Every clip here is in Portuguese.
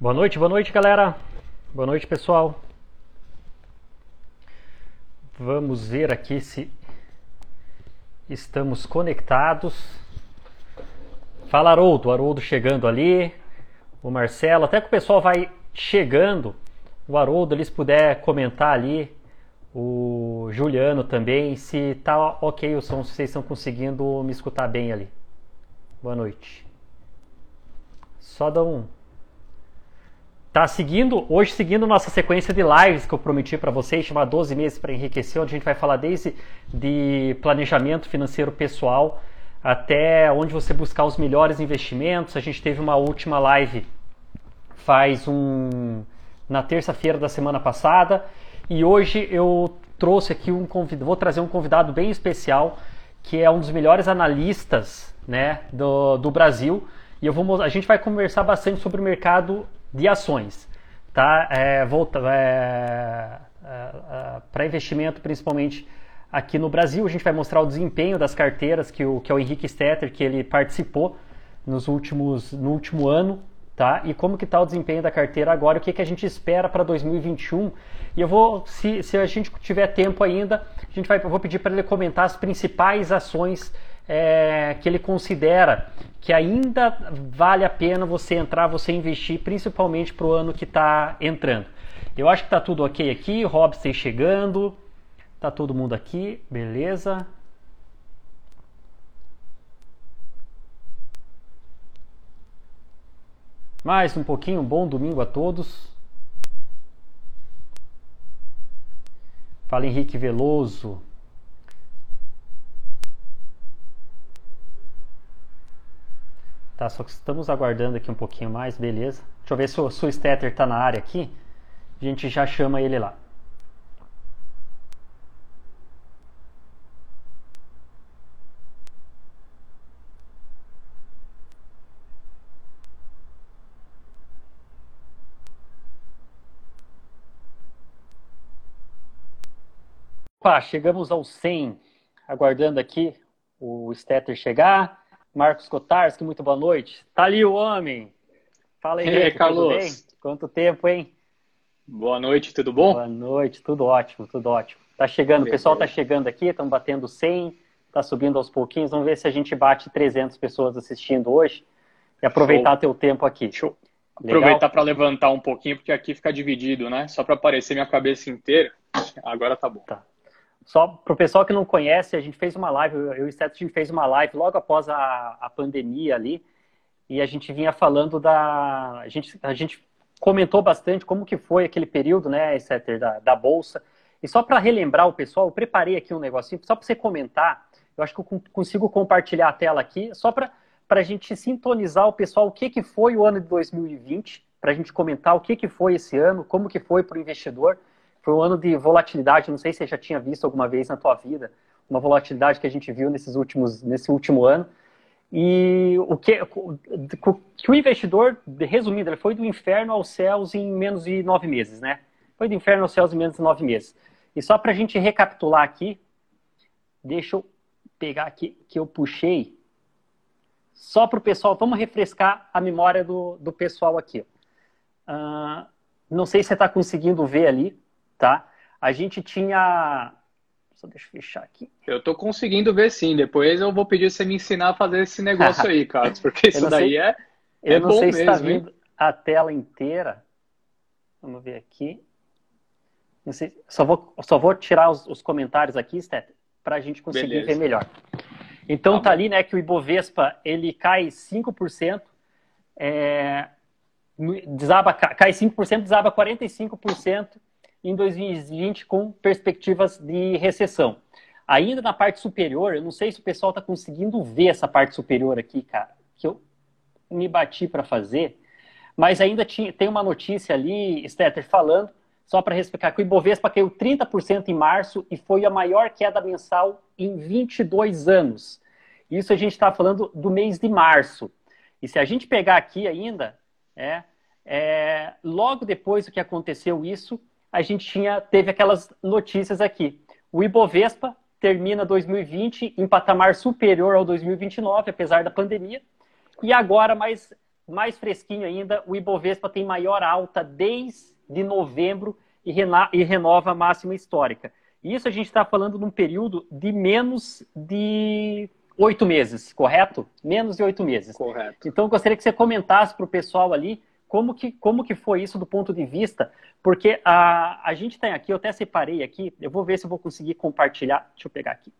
Boa noite, boa noite, galera. Boa noite, pessoal. Vamos ver aqui se estamos conectados. Fala, Haroldo. Haroldo chegando ali. O Marcelo. Até que o pessoal vai chegando. O Haroldo, eles puder comentar ali. O Juliano também. Se tá ok o som, se vocês estão conseguindo me escutar bem ali. Boa noite. Só dá um Tá seguindo, hoje seguindo nossa sequência de lives que eu prometi para vocês, chamada 12 meses para enriquecer, onde a gente vai falar desde de planejamento financeiro pessoal até onde você buscar os melhores investimentos. A gente teve uma última live faz um na terça-feira da semana passada e hoje eu trouxe aqui um convidado, vou trazer um convidado bem especial que é um dos melhores analistas, né, do, do Brasil. E eu vou, a gente vai conversar bastante sobre o mercado de ações, tá? É, volta é, é, é, para investimento, principalmente aqui no Brasil. A gente vai mostrar o desempenho das carteiras que o, que é o Henrique Stetter, que ele participou nos últimos, no último ano, tá? E como que está o desempenho da carteira agora, o que, que a gente espera para 2021. E eu vou, se, se a gente tiver tempo ainda, a gente vai, eu vou pedir para ele comentar as principais ações é, que ele considera que ainda vale a pena você entrar, você investir, principalmente para o ano que está entrando. Eu acho que está tudo ok aqui, Robson chegando, tá todo mundo aqui, beleza. Mais um pouquinho, bom domingo a todos. Fala Henrique Veloso. Tá, só que estamos aguardando aqui um pouquinho mais, beleza. Deixa eu ver se o, se o Stetter tá na área aqui. A gente já chama ele lá. Opa, chegamos ao 100. Aguardando aqui o Stetter chegar. Marcos Kotarski, muito boa noite. Tá ali o homem. Fala aí, e Carlos. Tudo bem? Quanto tempo, hein? Boa noite, tudo bom? Boa noite, tudo ótimo, tudo ótimo. Tá chegando, o pessoal tá chegando aqui, estão batendo 100, tá subindo aos pouquinhos. Vamos ver se a gente bate 300 pessoas assistindo hoje e aproveitar Show. teu tempo aqui. Show. Aproveitar para levantar um pouquinho, porque aqui fica dividido, né? Só para aparecer minha cabeça inteira. Agora tá bom. Tá. Só para o pessoal que não conhece, a gente fez uma live, eu e o Seth, a gente fez uma live logo após a, a pandemia ali, e a gente vinha falando da... A gente, a gente comentou bastante como que foi aquele período, né, Seth, da, da Bolsa. E só para relembrar o pessoal, eu preparei aqui um negocinho, só para você comentar, eu acho que eu consigo compartilhar a tela aqui, só para a gente sintonizar o pessoal o que, que foi o ano de 2020, para a gente comentar o que, que foi esse ano, como que foi para o investidor. Foi um ano de volatilidade, não sei se você já tinha visto alguma vez na tua vida, uma volatilidade que a gente viu nesses últimos, nesse último ano. E o que, que o investidor, resumindo, ele foi do inferno aos céus em menos de nove meses, né? Foi do inferno aos céus em menos de nove meses. E só para a gente recapitular aqui, deixa eu pegar aqui que eu puxei, só para o pessoal, vamos refrescar a memória do, do pessoal aqui. Uh, não sei se você está conseguindo ver ali, tá? A gente tinha. Só deixa eu fechar aqui. Eu tô conseguindo ver sim. Depois eu vou pedir você me ensinar a fazer esse negócio aí, Carlos, porque isso daí é. Eu é não sei se está vindo a tela inteira. Vamos ver aqui. Não sei, só, vou, só vou tirar os, os comentários aqui, Steph, para a gente conseguir Beleza. ver melhor. Então tá, tá ali, né, que o Ibovespa ele cai 5%, é, desaba, cai 5%, desaba 45% em 2020 com perspectivas de recessão. Ainda na parte superior, eu não sei se o pessoal está conseguindo ver essa parte superior aqui, cara, que eu me bati para fazer, mas ainda tinha, tem uma notícia ali, Stetter, falando, só para explicar, que o Ibovespa caiu 30% em março e foi a maior queda mensal em 22 anos. Isso a gente está falando do mês de março. E se a gente pegar aqui ainda, é, é, logo depois do que aconteceu isso, a gente tinha, teve aquelas notícias aqui. O Ibovespa termina 2020 em patamar superior ao 2029, apesar da pandemia. E agora, mais mais fresquinho ainda, o Ibovespa tem maior alta desde novembro e, e renova a máxima histórica. Isso a gente está falando num período de menos de oito meses, correto? Menos de oito meses. Correto. Então, eu gostaria que você comentasse para o pessoal ali como que, como que foi isso do ponto de vista, porque a, a gente tem aqui, eu até separei aqui, eu vou ver se eu vou conseguir compartilhar, deixa eu pegar aqui,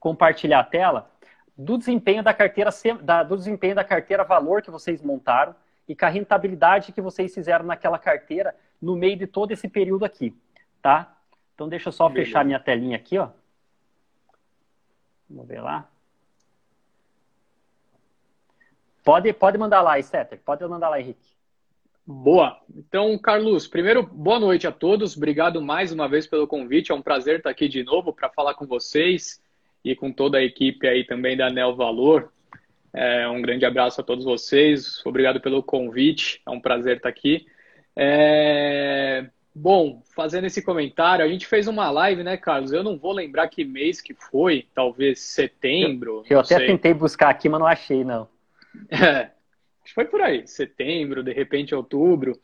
compartilhar a tela, do desempenho da carteira, da, do desempenho da carteira valor que vocês montaram e com a rentabilidade que vocês fizeram naquela carteira no meio de todo esse período aqui, tá? Então deixa eu só Beleza. fechar minha telinha aqui, ó. Vamos ver lá. Pode, pode mandar lá, Stetter. Pode mandar lá, Henrique. Boa. Então, Carlos, primeiro, boa noite a todos. Obrigado mais uma vez pelo convite. É um prazer estar aqui de novo para falar com vocês e com toda a equipe aí também da Neo Valor. É, um grande abraço a todos vocês. Obrigado pelo convite. É um prazer estar aqui. É... Bom, fazendo esse comentário, a gente fez uma live, né, Carlos? Eu não vou lembrar que mês que foi, talvez setembro. Eu, eu até sei. tentei buscar aqui, mas não achei, não. É, acho que foi por aí, setembro, de repente outubro.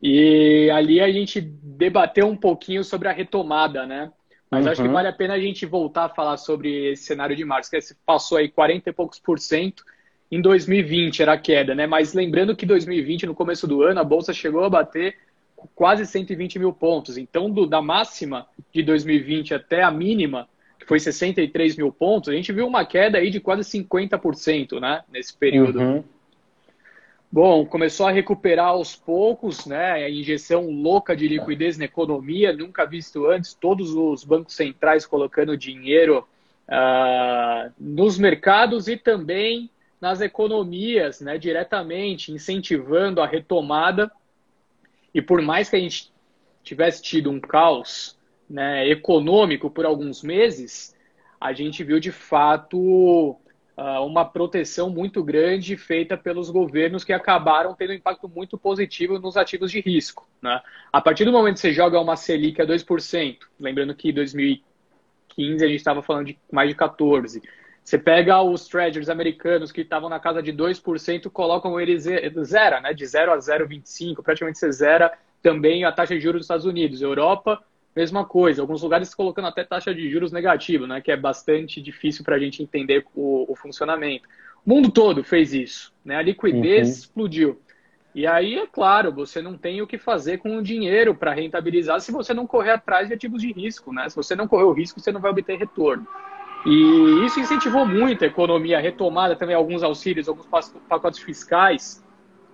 E ali a gente debateu um pouquinho sobre a retomada, né? Mas uhum. acho que uhum. vale a pena a gente voltar a falar sobre esse cenário de março, que passou aí 40 e poucos por cento em 2020 era a queda, né? Mas lembrando que 2020, no começo do ano, a Bolsa chegou a bater quase 120 mil pontos. Então, do, da máxima de 2020 até a mínima, foi 63 mil pontos, a gente viu uma queda aí de quase 50%, né? Nesse período. Uhum. Bom, começou a recuperar aos poucos, né? A injeção louca de liquidez na economia, nunca visto antes. Todos os bancos centrais colocando dinheiro uh, nos mercados e também nas economias, né? Diretamente, incentivando a retomada. E por mais que a gente tivesse tido um caos né, econômico por alguns meses, a gente viu de fato uh, uma proteção muito grande feita pelos governos que acabaram tendo um impacto muito positivo nos ativos de risco. Né? A partir do momento que você joga uma Selic a 2%, lembrando que em 2015 a gente estava falando de mais de 14%, você pega os treasuries americanos que estavam na casa de 2%, colocam eles zero, né? de 0 a 0,25%, praticamente você zera também a taxa de juros dos Estados Unidos. Europa, mesma coisa. Alguns lugares colocando até taxa de juros negativa, né? que é bastante difícil para a gente entender o, o, funcionamento. O mundo todo fez isso. Né? A liquidez uhum. explodiu. E aí, é claro, você não tem o que fazer com o dinheiro para rentabilizar se você não correr atrás de ativos de risco. Né? Se você não correr o risco, você não vai obter retorno. E isso incentivou muito a economia, a retomada também alguns auxílios, alguns pacotes fiscais.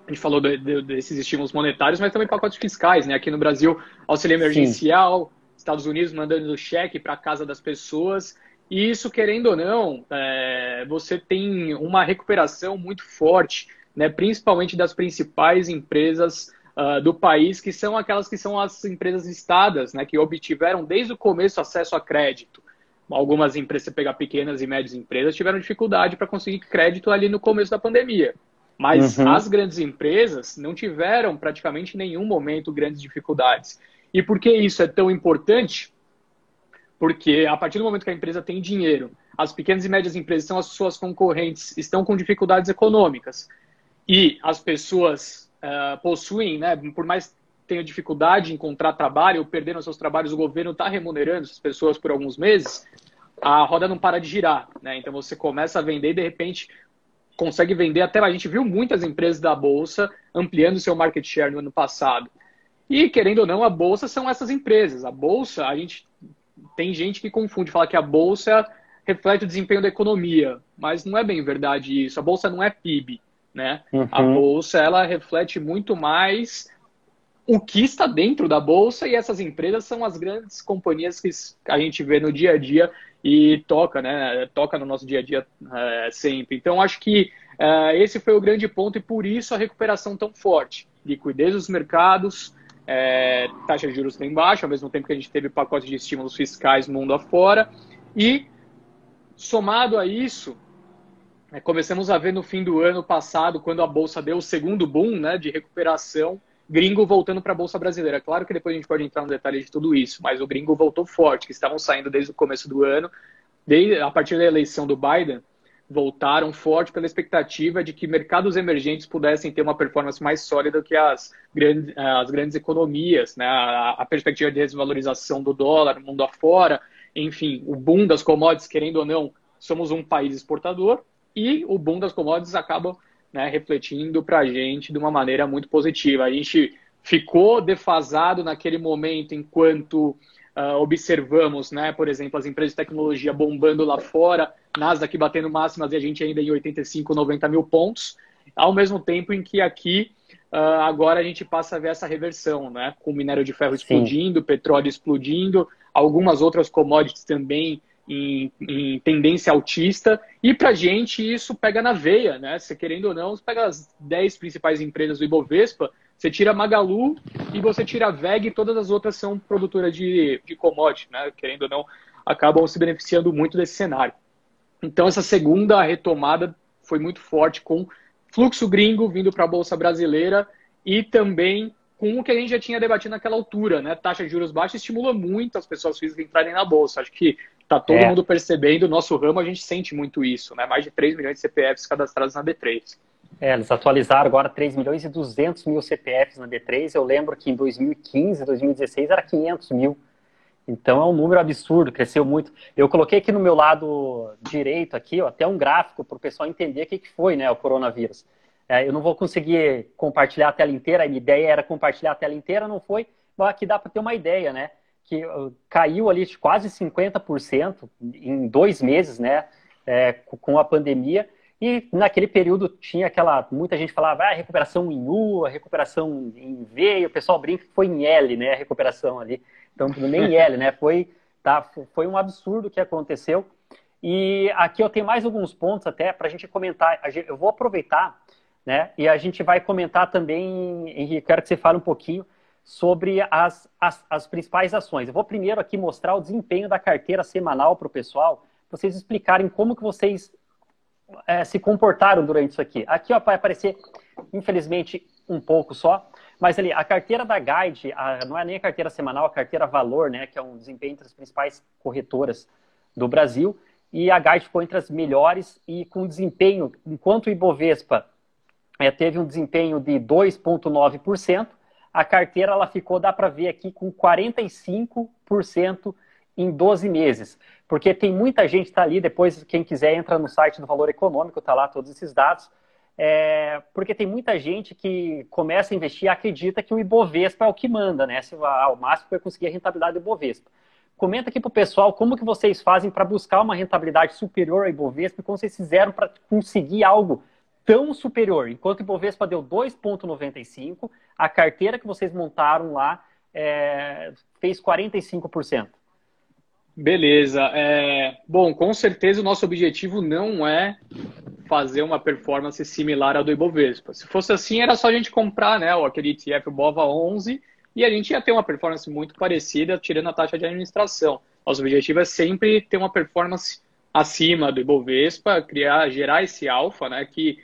A gente falou de, de, desses estímulos monetários, mas também pacotes fiscais, né? Aqui no Brasil, auxílio emergencial, Sim. Estados Unidos mandando cheque para a casa das pessoas. E isso, querendo ou não, é, você tem uma recuperação muito forte, né? principalmente das principais empresas uh, do país, que são aquelas que são as empresas listadas, né? que obtiveram desde o começo acesso a crédito algumas empresas, você pegar pequenas e médias empresas, tiveram dificuldade para conseguir crédito ali no começo da pandemia. Mas uhum. as grandes empresas não tiveram praticamente nenhum momento grandes dificuldades. E por que isso é tão importante? Porque a partir do momento que a empresa tem dinheiro, as pequenas e médias empresas são as suas concorrentes, estão com dificuldades econômicas e as pessoas uh, possuem, né, por mais tenham dificuldade em encontrar trabalho ou perderam seus trabalhos, o governo está remunerando essas pessoas por alguns meses, a roda não para de girar. Né? Então você começa a vender e de repente consegue vender até. A gente viu muitas empresas da Bolsa ampliando seu market share no ano passado. E querendo ou não, a Bolsa são essas empresas. A Bolsa, a gente tem gente que confunde, fala que a Bolsa reflete o desempenho da economia, mas não é bem verdade isso. A Bolsa não é PIB. Né? Uhum. A Bolsa ela reflete muito mais o que está dentro da bolsa e essas empresas são as grandes companhias que a gente vê no dia a dia e toca, né? Toca no nosso dia a dia é, sempre. Então acho que é, esse foi o grande ponto e por isso a recuperação tão forte. Liquidez dos mercados, é, taxa de juros bem baixa, ao mesmo tempo que a gente teve pacote de estímulos fiscais mundo afora e somado a isso começamos a ver no fim do ano passado, quando a bolsa deu o segundo boom né, de recuperação, gringo voltando para a Bolsa Brasileira. Claro que depois a gente pode entrar no detalhe de tudo isso, mas o gringo voltou forte, que estavam saindo desde o começo do ano, desde, a partir da eleição do Biden, voltaram forte pela expectativa de que mercados emergentes pudessem ter uma performance mais sólida que as grandes, as grandes economias, né? a, a perspectiva de desvalorização do dólar mundo afora, enfim, o boom das commodities, querendo ou não, somos um país exportador e o boom das commodities acaba né, refletindo para a gente de uma maneira muito positiva. A gente ficou defasado naquele momento enquanto uh, observamos, né, por exemplo, as empresas de tecnologia bombando lá fora, Nasdaq batendo máximas e a gente ainda em 85, 90 mil pontos, ao mesmo tempo em que aqui uh, agora a gente passa a ver essa reversão, né, com o minério de ferro explodindo, Sim. petróleo explodindo, algumas outras commodities também em, em, tendência altista. E para gente isso pega na veia, né? Se querendo ou não, você pega as 10 principais empresas do Ibovespa, você tira Magalu e você tira a VEG e todas as outras são produtoras de, de commodity, né? Querendo ou não, acabam se beneficiando muito desse cenário. Então essa segunda retomada foi muito forte com fluxo gringo vindo para a Bolsa Brasileira e também com o que a gente já tinha debatido naquela altura, né? Taxa de juros baixa estimula muito as pessoas físicas entrarem na bolsa. Acho que tá todo é. mundo percebendo, nosso ramo a gente sente muito isso, né? Mais de 3 milhões de CPFs cadastrados na B3. É, eles atualizaram agora 3 milhões e 200 mil CPFs na B3. Eu lembro que em 2015, 2016 era 500 mil. Então é um número absurdo, cresceu muito. Eu coloquei aqui no meu lado direito aqui, ó, até um gráfico para o pessoal entender o que, que foi, né, o coronavírus. É, eu não vou conseguir compartilhar a tela inteira, a minha ideia era compartilhar a tela inteira, não foi, mas aqui dá para ter uma ideia, né? Que uh, caiu ali de quase 50% em dois meses, né? É, com a pandemia. E naquele período tinha aquela. Muita gente falava, ah, recuperação em U, recuperação em V, e o pessoal brinca que foi em L, né? A recuperação ali. Então, nem L, né? Foi, tá, foi um absurdo que aconteceu. E aqui eu tenho mais alguns pontos até para a gente comentar. Eu vou aproveitar né? E a gente vai comentar também, Henrique, quero que você fale um pouquinho sobre as, as, as principais ações. Eu vou primeiro aqui mostrar o desempenho da carteira semanal para o pessoal, para vocês explicarem como que vocês é, se comportaram durante isso aqui. Aqui ó, vai aparecer, infelizmente, um pouco só, mas ali, a carteira da Guide, a, não é nem a carteira semanal, a carteira Valor, né, que é um desempenho entre as principais corretoras do Brasil, e a Guide ficou entre as melhores e com desempenho, enquanto o Ibovespa é, teve um desempenho de 2,9%. A carteira ela ficou, dá para ver aqui, com 45% em 12 meses. Porque tem muita gente está ali, depois, quem quiser, entra no site do Valor Econômico, está lá todos esses dados. É, porque tem muita gente que começa a investir e acredita que o Ibovespa é o que manda, né? Se ao máximo vai conseguir a rentabilidade do Ibovespa. Comenta aqui para o pessoal como que vocês fazem para buscar uma rentabilidade superior ao Ibovespa e como vocês fizeram para conseguir algo tão superior. Enquanto o Ibovespa deu 2,95, a carteira que vocês montaram lá é, fez 45%. Beleza. É, bom, com certeza o nosso objetivo não é fazer uma performance similar ao do Ibovespa. Se fosse assim, era só a gente comprar né, aquele ETF BOVA 11 e a gente ia ter uma performance muito parecida, tirando a taxa de administração. Nosso objetivo é sempre ter uma performance acima do Ibovespa, criar, gerar esse alfa, né, que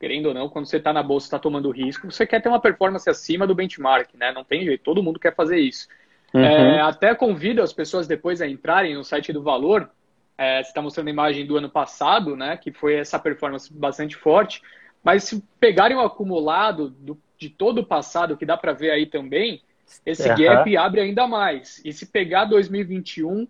querendo ou não, quando você está na bolsa, está tomando risco, você quer ter uma performance acima do benchmark, né? Não tem jeito, todo mundo quer fazer isso. Uhum. É, até convido as pessoas depois a entrarem no site do Valor. É, você está mostrando a imagem do ano passado, né? Que foi essa performance bastante forte. Mas se pegarem o acumulado do, de todo o passado, que dá para ver aí também, esse uhum. gap abre ainda mais. E se pegar 2021,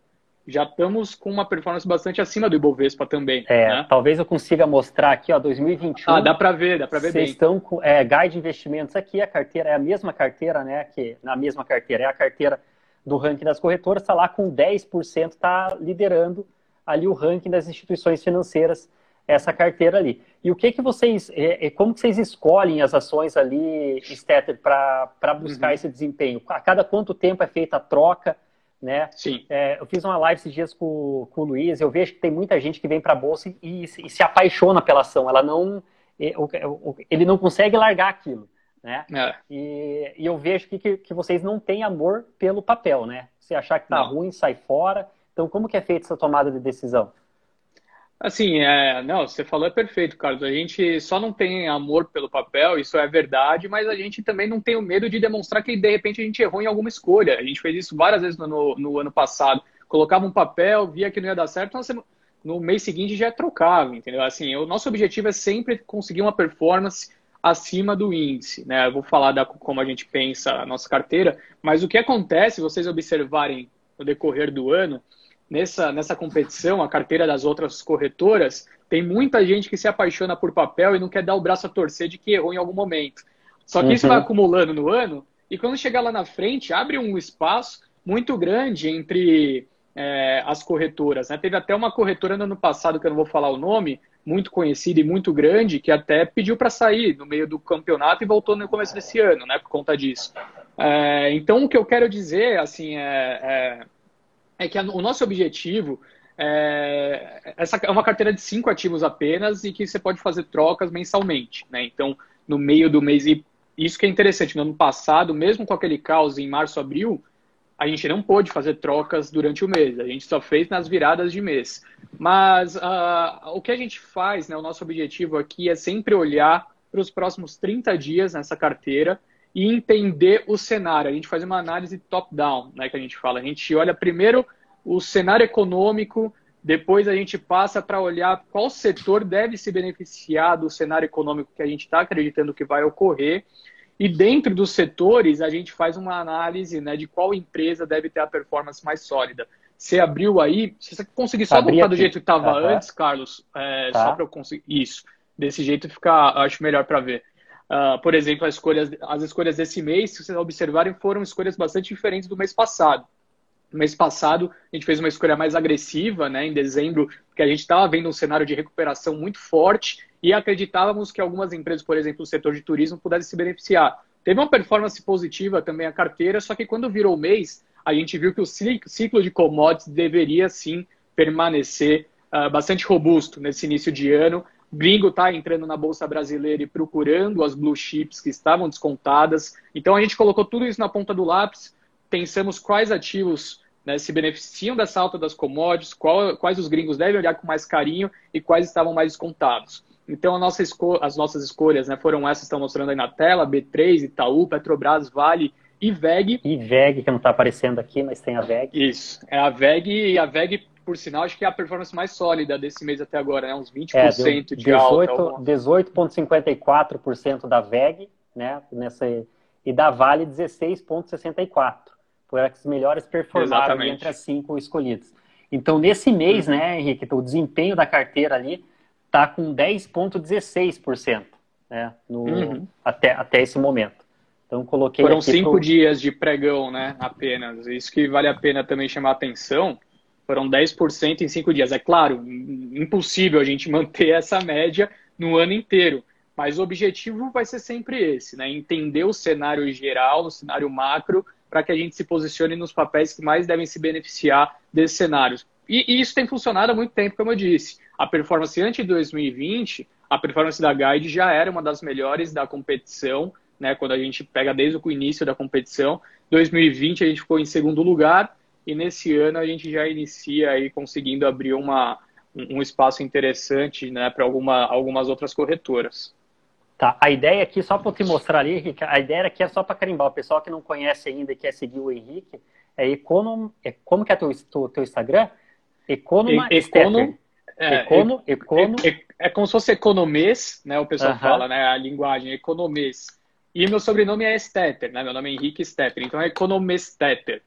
já estamos com uma performance bastante acima do Ibovespa também. É, né? talvez eu consiga mostrar aqui, ó, 2021. Ah, dá para ver, dá para ver bem. Vocês estão com é, Guide Investimentos aqui, a carteira é a mesma carteira, né? Que na mesma carteira é a carteira do ranking das corretoras, está lá com 10%, está liderando ali o ranking das instituições financeiras essa carteira ali. E o que que vocês, é, é como que vocês escolhem as ações ali, Stetter, para buscar uhum. esse desempenho? A cada quanto tempo é feita a troca? Né? Sim. É, eu fiz uma live esses dias com, com o Luiz, eu vejo que tem muita gente que vem para a bolsa e, e, e, se apaixona pela ação. Ela não, ele não consegue largar aquilo, né? É. E, e, eu vejo que, que, que, vocês não têm amor pelo papel, né? Se achar que tá não. ruim, sai fora. Então, como que é feita essa tomada de decisão? Assim, é, não, você falou é perfeito, Carlos. A gente só não tem amor pelo papel, isso é verdade, mas a gente também não tem o medo de demonstrar que de repente a gente errou em alguma escolha. A gente fez isso várias vezes no, no ano passado. Colocava um papel, via que não ia dar certo, no mês seguinte já trocável, entendeu? Assim, o nosso objetivo é sempre conseguir uma performance acima do índice, né? Eu vou falar da como a gente pensa a nossa carteira, mas o que acontece, vocês observarem no decorrer do ano, nessa, nessa competição, a carteira das outras corretoras, tem muita gente que se apaixona por papel e não quer dar o braço a torcer de que errou em algum momento. Só que uhum. isso vai acumulando no ano, e quando chegar lá na frente, abre um espaço muito grande entre é, as corretoras. Né? Teve até uma corretora no ano passado, que eu não vou falar o nome, muito conhecida e muito grande, que até pediu para sair no meio do campeonato e voltou no começo desse ano, né, por conta disso. É, então, o que eu quero dizer, assim, é, é, é que a, o nosso objetivo é, essa é uma carteira de cinco ativos apenas e que você pode fazer trocas mensalmente, né? Então, no meio do mês, e isso que é interessante, no ano passado, mesmo com aquele caos em março, abril, a gente não pôde fazer trocas durante o mês, a gente só fez nas viradas de mês. Mas uh, o que a gente faz, né, o nosso objetivo aqui é sempre olhar para os próximos 30 dias nessa carteira e entender o cenário. A gente faz uma análise top-down, né, que a gente fala. A gente olha primeiro o cenário econômico, depois a gente passa para olhar qual setor deve se beneficiar do cenário econômico que a gente está acreditando que vai ocorrer. E dentro dos setores, a gente faz uma análise né, de qual empresa deve ter a performance mais sólida. Você abriu aí, se você conseguir só Abri voltar aqui. do jeito que estava uhum. antes, Carlos, é, tá. só para eu conseguir. Isso. Desse jeito fica, acho melhor para ver. Uh, por exemplo, as escolhas, as escolhas desse mês, se vocês observarem, foram escolhas bastante diferentes do mês passado. No mês passado, a gente fez uma escolha mais agressiva, né, em dezembro, porque a gente estava vendo um cenário de recuperação muito forte e acreditávamos que algumas empresas, por exemplo, o setor de turismo, pudessem se beneficiar. Teve uma performance positiva também a carteira, só que quando virou o mês, a gente viu que o ciclo de commodities deveria sim permanecer uh, bastante robusto nesse início de ano. Gringo está entrando na Bolsa Brasileira e procurando as blue chips que estavam descontadas. Então a gente colocou tudo isso na ponta do lápis, pensamos quais ativos né, se beneficiam dessa alta das commodities, qual, quais os gringos devem olhar com mais carinho e quais estavam mais descontados. Então, nossa as nossas escolhas né, foram essas que estão mostrando aí na tela: B3, Itaú, Petrobras, Vale e VEG. E VEG, que não está aparecendo aqui, mas tem a VEG. Isso, é a VEG e a VEG, por sinal, acho que é a performance mais sólida desse mês até agora, né? uns 20% é, de 18, alta. 18,54% da VEG, né? Nessa, e da Vale 16,64%. Foi as melhores performaram entre as cinco escolhidas. Então, nesse mês, uhum. né, Henrique, o desempenho da carteira ali está com 10,16%, né, no, uhum. até, até esse momento. Então, coloquei Foram cinco pro... dias de pregão, né, apenas. Isso que vale a pena também chamar atenção. Foram 10% em cinco dias. É claro, impossível a gente manter essa média no ano inteiro. Mas o objetivo vai ser sempre esse, né? Entender o cenário geral, o cenário macro, para que a gente se posicione nos papéis que mais devem se beneficiar desses cenários. E, e, isso tem funcionado há muito tempo, como eu disse. A performance antes de 2020, a performance da Guide já era uma das melhores da competição, né, quando a gente pega desde o início da competição. 2020 a gente ficou em segundo lugar e nesse ano a gente já inicia aí conseguindo abrir uma, um espaço interessante né, para alguma, algumas outras corretoras. Tá, a ideia aqui, só para te mostrar ali, Henrique, a ideia aqui é só para carimbar. O pessoal que não conhece ainda e quer seguir o Henrique, é Econom... É, como que é teu, teu, teu Instagram? Economa e, Econo, é, Econo, é, Econo... É, é, é, como se fosse economês, né? O pessoal uh -huh. fala, né? A linguagem, economês. E meu sobrenome é Stetter, né? Meu nome é Henrique Stetter, então é Economestetter.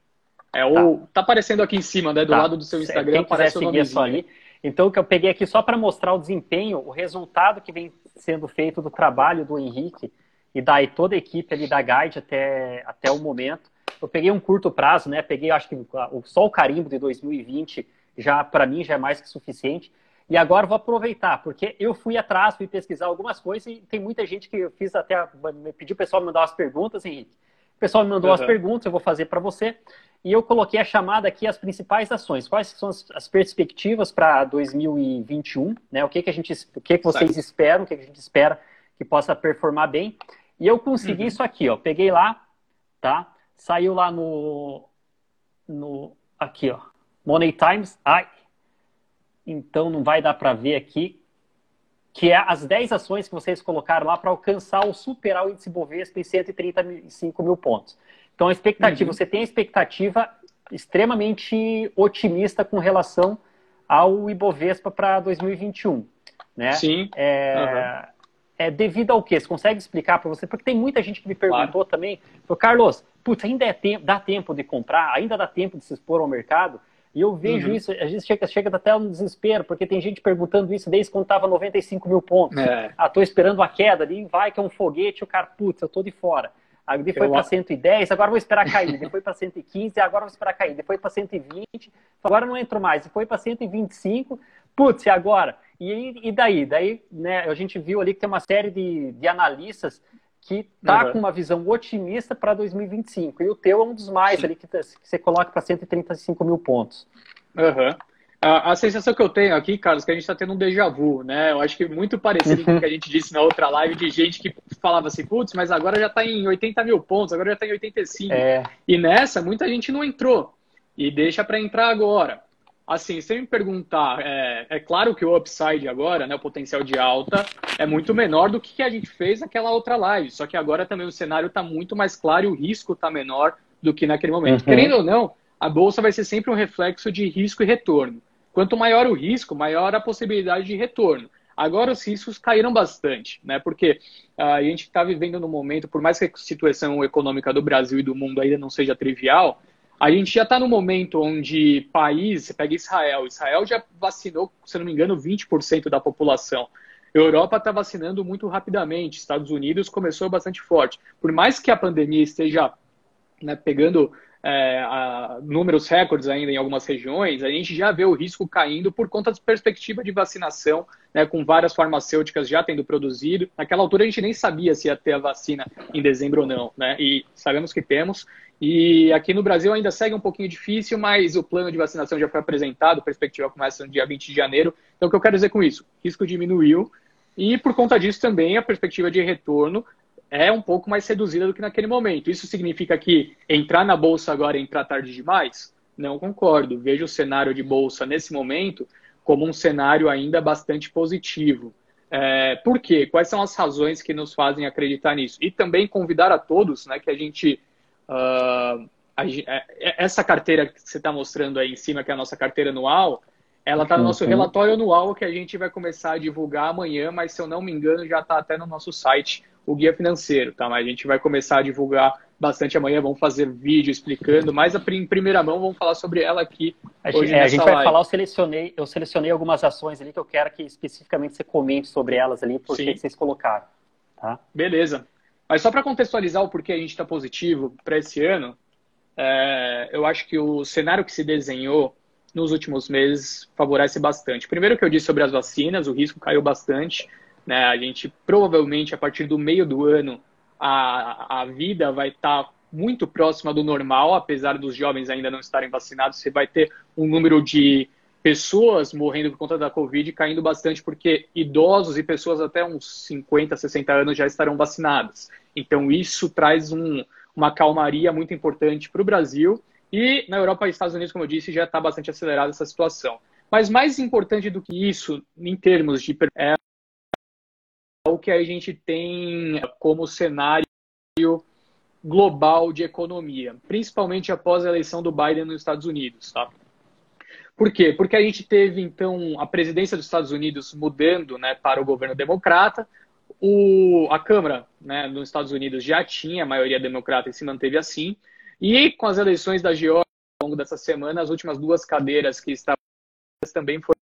É o... Tá. tá aparecendo aqui em cima, né? Do tá. lado do seu Instagram, Quem aparece o nome ali. Então, o que eu peguei aqui só para mostrar o desempenho, o resultado que vem sendo feito do trabalho do Henrique e da toda a equipe ali da Guide até, até o momento. Eu peguei um curto prazo, né? Peguei, acho que só o carimbo de 2020 já para mim já é mais que suficiente. E agora vou aproveitar, porque eu fui atrás, fui pesquisar algumas coisas e tem muita gente que eu fiz até me pediu o pessoal me mandar umas perguntas, Henrique. O pessoal me mandou uhum. as perguntas, eu vou fazer para você. E eu coloquei a chamada aqui as principais ações. Quais são as, as perspectivas para 2021? Né? O que, que a gente, o que, que vocês esperam? O que, que a gente espera que possa performar bem? E eu consegui uhum. isso aqui, ó. Peguei lá, tá? Saiu lá no, no aqui, ó. Money Times. Ai, então não vai dar para ver aqui que é as 10 ações que vocês colocaram lá para alcançar ou superar o índice Bovespa em 135 mil pontos. Então, a expectativa, uhum. você tem a expectativa extremamente otimista com relação ao Ibovespa para 2021, né? Sim. É, uhum. é devido ao quê? Você consegue explicar para você? Porque tem muita gente que me perguntou claro. também, Carlos, putz, ainda é tempo, dá tempo de comprar? Ainda dá tempo de se expor ao mercado? E eu vejo uhum. isso, às vezes chega, chega até um desespero, porque tem gente perguntando isso desde quando estava 95 mil pontos. É. Ah, tô esperando a queda ali, vai que é um foguete, o cara, putz, eu tô de fora. Aí foi para 110, agora vou esperar cair. Depois para 115, agora vou esperar cair. Depois para 120, agora não entro mais. Depois para 125, putz, e agora? E, e daí? Daí né, a gente viu ali que tem uma série de, de analistas que tá uhum. com uma visão otimista para 2025. E o teu é um dos mais Sim. ali que, que você coloca para 135 mil pontos. Uhum. A, a, sensação que eu tenho aqui, Carlos, é que a gente está tendo um déjà vu, né? Eu acho que muito parecido com o que a gente disse na outra live de gente que falava assim, putz, mas agora já está em 80 mil pontos, agora já está em 85. É. E nessa, muita gente não entrou. E deixa para entrar agora. Assim, se me perguntar, é, é, claro que o upside agora, né, o potencial de alta, é muito menor do que a gente fez naquela outra live. Só que agora também o cenário está muito mais claro e o risco está menor do que naquele momento. Uhum. Querendo ou não, a bolsa vai ser sempre um reflexo de risco e retorno. Quanto maior o risco, maior a possibilidade de retorno. Agora os riscos caíram bastante, né? Porque uh, a gente está vivendo num momento, por mais que a situação econômica do Brasil e do mundo ainda não seja trivial, a gente já está no momento onde país, você pega Israel, Israel já vacinou, se não me engano, 20% da população. Europa está vacinando muito rapidamente, Estados Unidos começou bastante forte. Por mais que a pandemia esteja né, pegando é, a, números recordes ainda em algumas regiões, a gente já vê o risco caindo por conta da perspectiva de vacinação, né, com várias farmacêuticas já tendo produzido. Naquela altura a gente nem sabia se ia ter a vacina em dezembro ou não, né, e sabemos que temos. E aqui no Brasil ainda segue um pouquinho difícil, mas o plano de vacinação já foi apresentado, a perspectiva começa no dia 20 de janeiro. Então, o que eu quero dizer com isso? Risco diminuiu, e por conta disso também a perspectiva de retorno é um pouco mais reduzida do que naquele momento. Isso significa que entrar na bolsa agora é entrar tarde demais? Não concordo. Vejo o cenário de bolsa nesse momento como um cenário ainda bastante positivo. É, por quê? Quais são as razões que nos fazem acreditar nisso? E também convidar a todos né, que a gente. Uh, a, é, essa carteira que você está mostrando aí em cima, que é a nossa carteira anual, ela está no nosso relatório anual que a gente vai começar a divulgar amanhã, mas se eu não me engano já está até no nosso site o guia financeiro, tá? Mas a gente vai começar a divulgar bastante amanhã, vamos fazer vídeo explicando, mas em primeira mão vamos falar sobre ela aqui. A gente, é, a gente vai falar, eu selecionei, eu selecionei algumas ações ali que eu quero que especificamente você comente sobre elas ali, por que vocês colocaram. Tá? Beleza. Mas só para contextualizar o porquê a gente está positivo para esse ano, é, eu acho que o cenário que se desenhou nos últimos meses favorece bastante. Primeiro que eu disse sobre as vacinas, o risco caiu bastante. Né? A gente provavelmente, a partir do meio do ano, a, a vida vai estar tá muito próxima do normal, apesar dos jovens ainda não estarem vacinados. Você vai ter um número de pessoas morrendo por conta da Covid caindo bastante, porque idosos e pessoas até uns 50, 60 anos já estarão vacinadas. Então, isso traz um, uma calmaria muito importante para o Brasil. E na Europa e Estados Unidos, como eu disse, já está bastante acelerada essa situação. Mas mais importante do que isso, em termos de é o que a gente tem como cenário global de economia, principalmente após a eleição do Biden nos Estados Unidos. Tá? Por quê? Porque a gente teve, então, a presidência dos Estados Unidos mudando né, para o governo democrata, o, a Câmara né, nos Estados Unidos já tinha a maioria democrata e se manteve assim, e com as eleições da Geórgia ao longo dessa semana, as últimas duas cadeiras que estavam também foram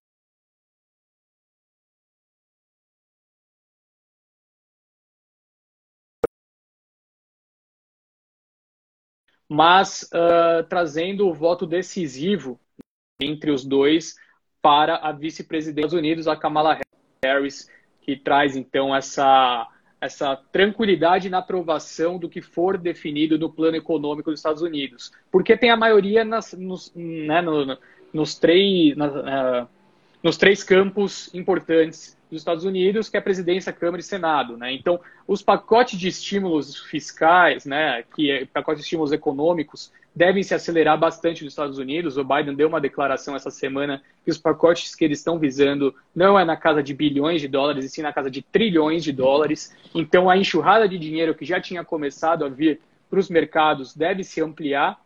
mas uh, trazendo o voto decisivo entre os dois para a vice-presidente dos Unidos, a Kamala Harris, que traz então essa, essa tranquilidade na aprovação do que for definido no plano econômico dos Estados Unidos. Porque tem a maioria nas, nos, né, no, nos, três, na, uh, nos três campos importantes dos Estados Unidos, que é a presidência, Câmara e Senado. Né? Então, os pacotes de estímulos fiscais, né, que é, pacotes de estímulos econômicos, devem se acelerar bastante nos Estados Unidos. O Biden deu uma declaração essa semana que os pacotes que eles estão visando não é na casa de bilhões de dólares, e sim na casa de trilhões de dólares. Então, a enxurrada de dinheiro que já tinha começado a vir para os mercados deve se ampliar.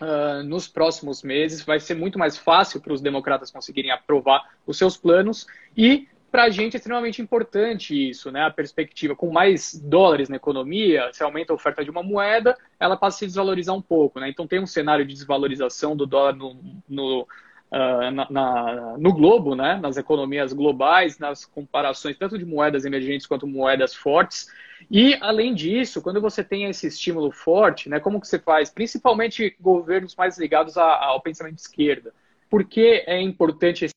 Uh, nos próximos meses. Vai ser muito mais fácil para os democratas conseguirem aprovar os seus planos e para a gente é extremamente importante isso, né? A perspectiva com mais dólares na economia, se aumenta a oferta de uma moeda, ela passa a se desvalorizar um pouco, né? Então tem um cenário de desvalorização do dólar no, no, uh, na, na, no globo, né? Nas economias globais, nas comparações tanto de moedas emergentes quanto moedas fortes. E além disso, quando você tem esse estímulo forte, né? Como que você faz? Principalmente governos mais ligados a, ao pensamento de esquerda. Por que é importante esse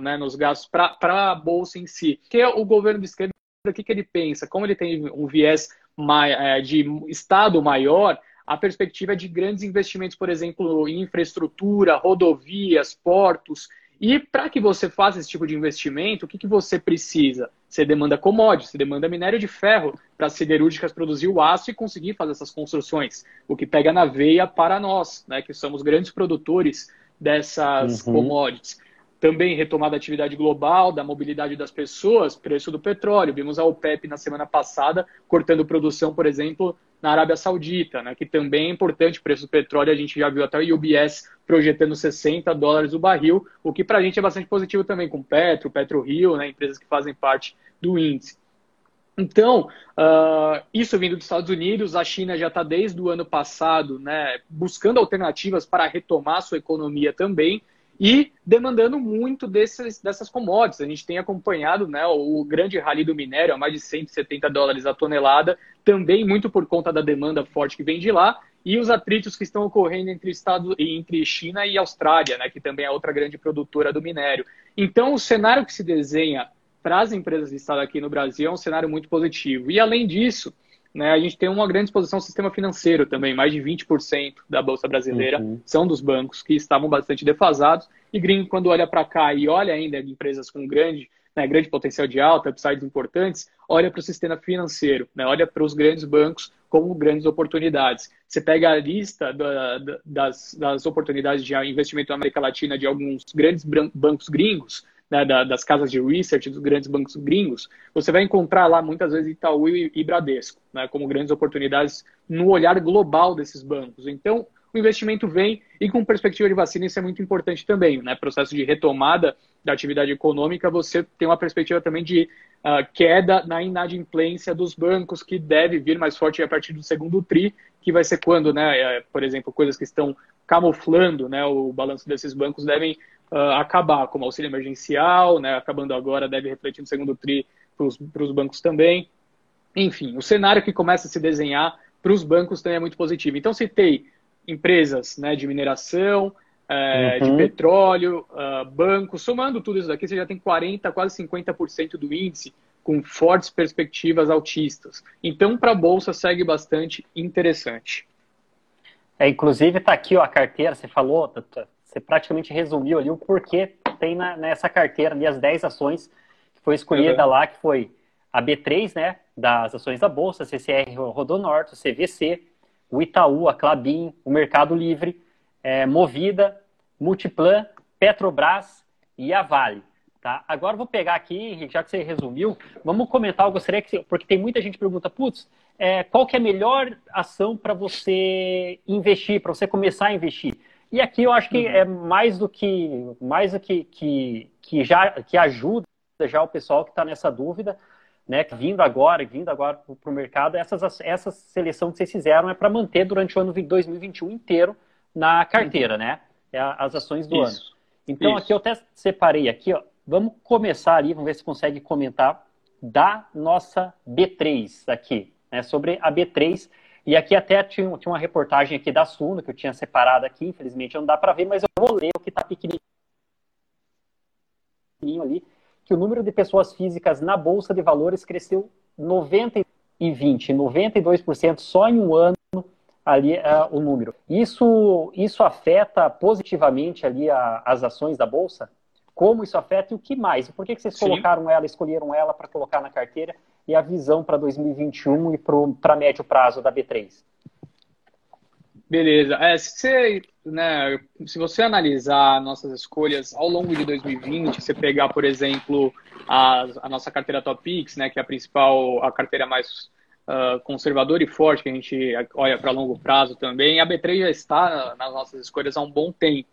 né, nos gastos para a bolsa em si. Que o governo de esquerda, o que, que ele pensa? Como ele tem um viés é, de Estado maior, a perspectiva é de grandes investimentos, por exemplo, em infraestrutura, rodovias, portos. E para que você faça esse tipo de investimento, o que, que você precisa? Você demanda commodities, você demanda minério de ferro para as siderúrgicas produzir o aço e conseguir fazer essas construções, o que pega na veia para nós, né, que somos grandes produtores dessas uhum. commodities. Também retomada a atividade global, da mobilidade das pessoas, preço do petróleo. Vimos a OPEP na semana passada cortando produção, por exemplo, na Arábia Saudita, né, que também é importante. Preço do petróleo, a gente já viu até o UBS projetando 60 dólares o barril, o que para a gente é bastante positivo também, com Petro, Petro Rio, né, empresas que fazem parte do índice. Então, uh, isso vindo dos Estados Unidos, a China já está desde o ano passado né, buscando alternativas para retomar sua economia também e demandando muito desses, dessas commodities. A gente tem acompanhado né, o grande rally do minério a mais de 170 dólares a tonelada, também muito por conta da demanda forte que vem de lá, e os atritos que estão ocorrendo entre, Estado, entre China e Austrália, né, que também é outra grande produtora do minério. Então, o cenário que se desenha para as empresas de Estado aqui no Brasil é um cenário muito positivo. E, além disso, né, a gente tem uma grande exposição ao sistema financeiro também, mais de 20% da Bolsa Brasileira uhum. são dos bancos que estavam bastante defasados. E gringo, quando olha para cá e olha ainda empresas com grande, né, grande potencial de alta, upsides importantes, olha para o sistema financeiro, né, olha para os grandes bancos como grandes oportunidades. Você pega a lista da, das, das oportunidades de investimento na América Latina de alguns grandes bancos gringos, né, da, das casas de research dos grandes bancos gringos, você vai encontrar lá muitas vezes Itaú e, e Bradesco, né, como grandes oportunidades no olhar global desses bancos. Então, o investimento vem e com perspectiva de vacina isso é muito importante também, né? Processo de retomada da atividade econômica, você tem uma perspectiva também de uh, queda na inadimplência dos bancos, que deve vir mais forte a partir do segundo tri, que vai ser quando, né, é, por exemplo, coisas que estão camuflando né, o balanço desses bancos devem uh, acabar, como auxílio emergencial, né, acabando agora, deve refletir no segundo TRI para os bancos também. Enfim, o cenário que começa a se desenhar para os bancos também é muito positivo. Então, citei empresas né, de mineração, é, uhum. de petróleo, uh, bancos, somando tudo isso daqui, você já tem 40%, quase 50% do índice com fortes perspectivas altistas. Então, para a Bolsa, segue bastante interessante. É, inclusive, está aqui ó, a carteira, você falou, tá, tá, você praticamente resumiu ali o porquê tem na, nessa carteira ali as 10 ações que foi escolhida uhum. lá, que foi a B3, né, das ações da Bolsa, CCR Rodonorte, o CVC, o Itaú, a Clabin, o Mercado Livre, é, Movida, Multiplan, Petrobras e a Vale. Tá? Agora vou pegar aqui, já que você resumiu, vamos comentar, eu gostaria que, porque tem muita gente que pergunta, putz, é, qual que é a melhor ação para você investir, para você começar a investir? E aqui eu acho que uhum. é mais do que mais do que, que, que já que ajuda já o pessoal que está nessa dúvida, né? Vindo agora, vindo agora para o mercado, essas, essa seleção que vocês fizeram é para manter durante o ano 2021 inteiro na carteira, uhum. né? É as ações do Isso. ano. Então Isso. aqui eu até separei aqui, ó. Vamos começar ali, vamos ver se consegue comentar da nossa B3 aqui, né? Sobre a B3 e aqui até tinha, tinha uma reportagem aqui da Suno, que eu tinha separado aqui, infelizmente não dá para ver, mas eu vou ler o que está pequenininho ali, que o número de pessoas físicas na Bolsa de Valores cresceu 90 e 20, 92% só em um ano ali uh, o número. Isso, isso afeta positivamente ali a, as ações da Bolsa? Como isso afeta e o que mais? Por que, que vocês Sim. colocaram ela, escolheram ela para colocar na carteira? e a visão para 2021 e para médio prazo da B3? Beleza. É, se, você, né, se você analisar nossas escolhas ao longo de 2020, você pegar, por exemplo, a, a nossa carteira Topix, né, que é a principal, a carteira mais uh, conservador e forte, que a gente olha para longo prazo também, a B3 já está nas nossas escolhas há um bom tempo.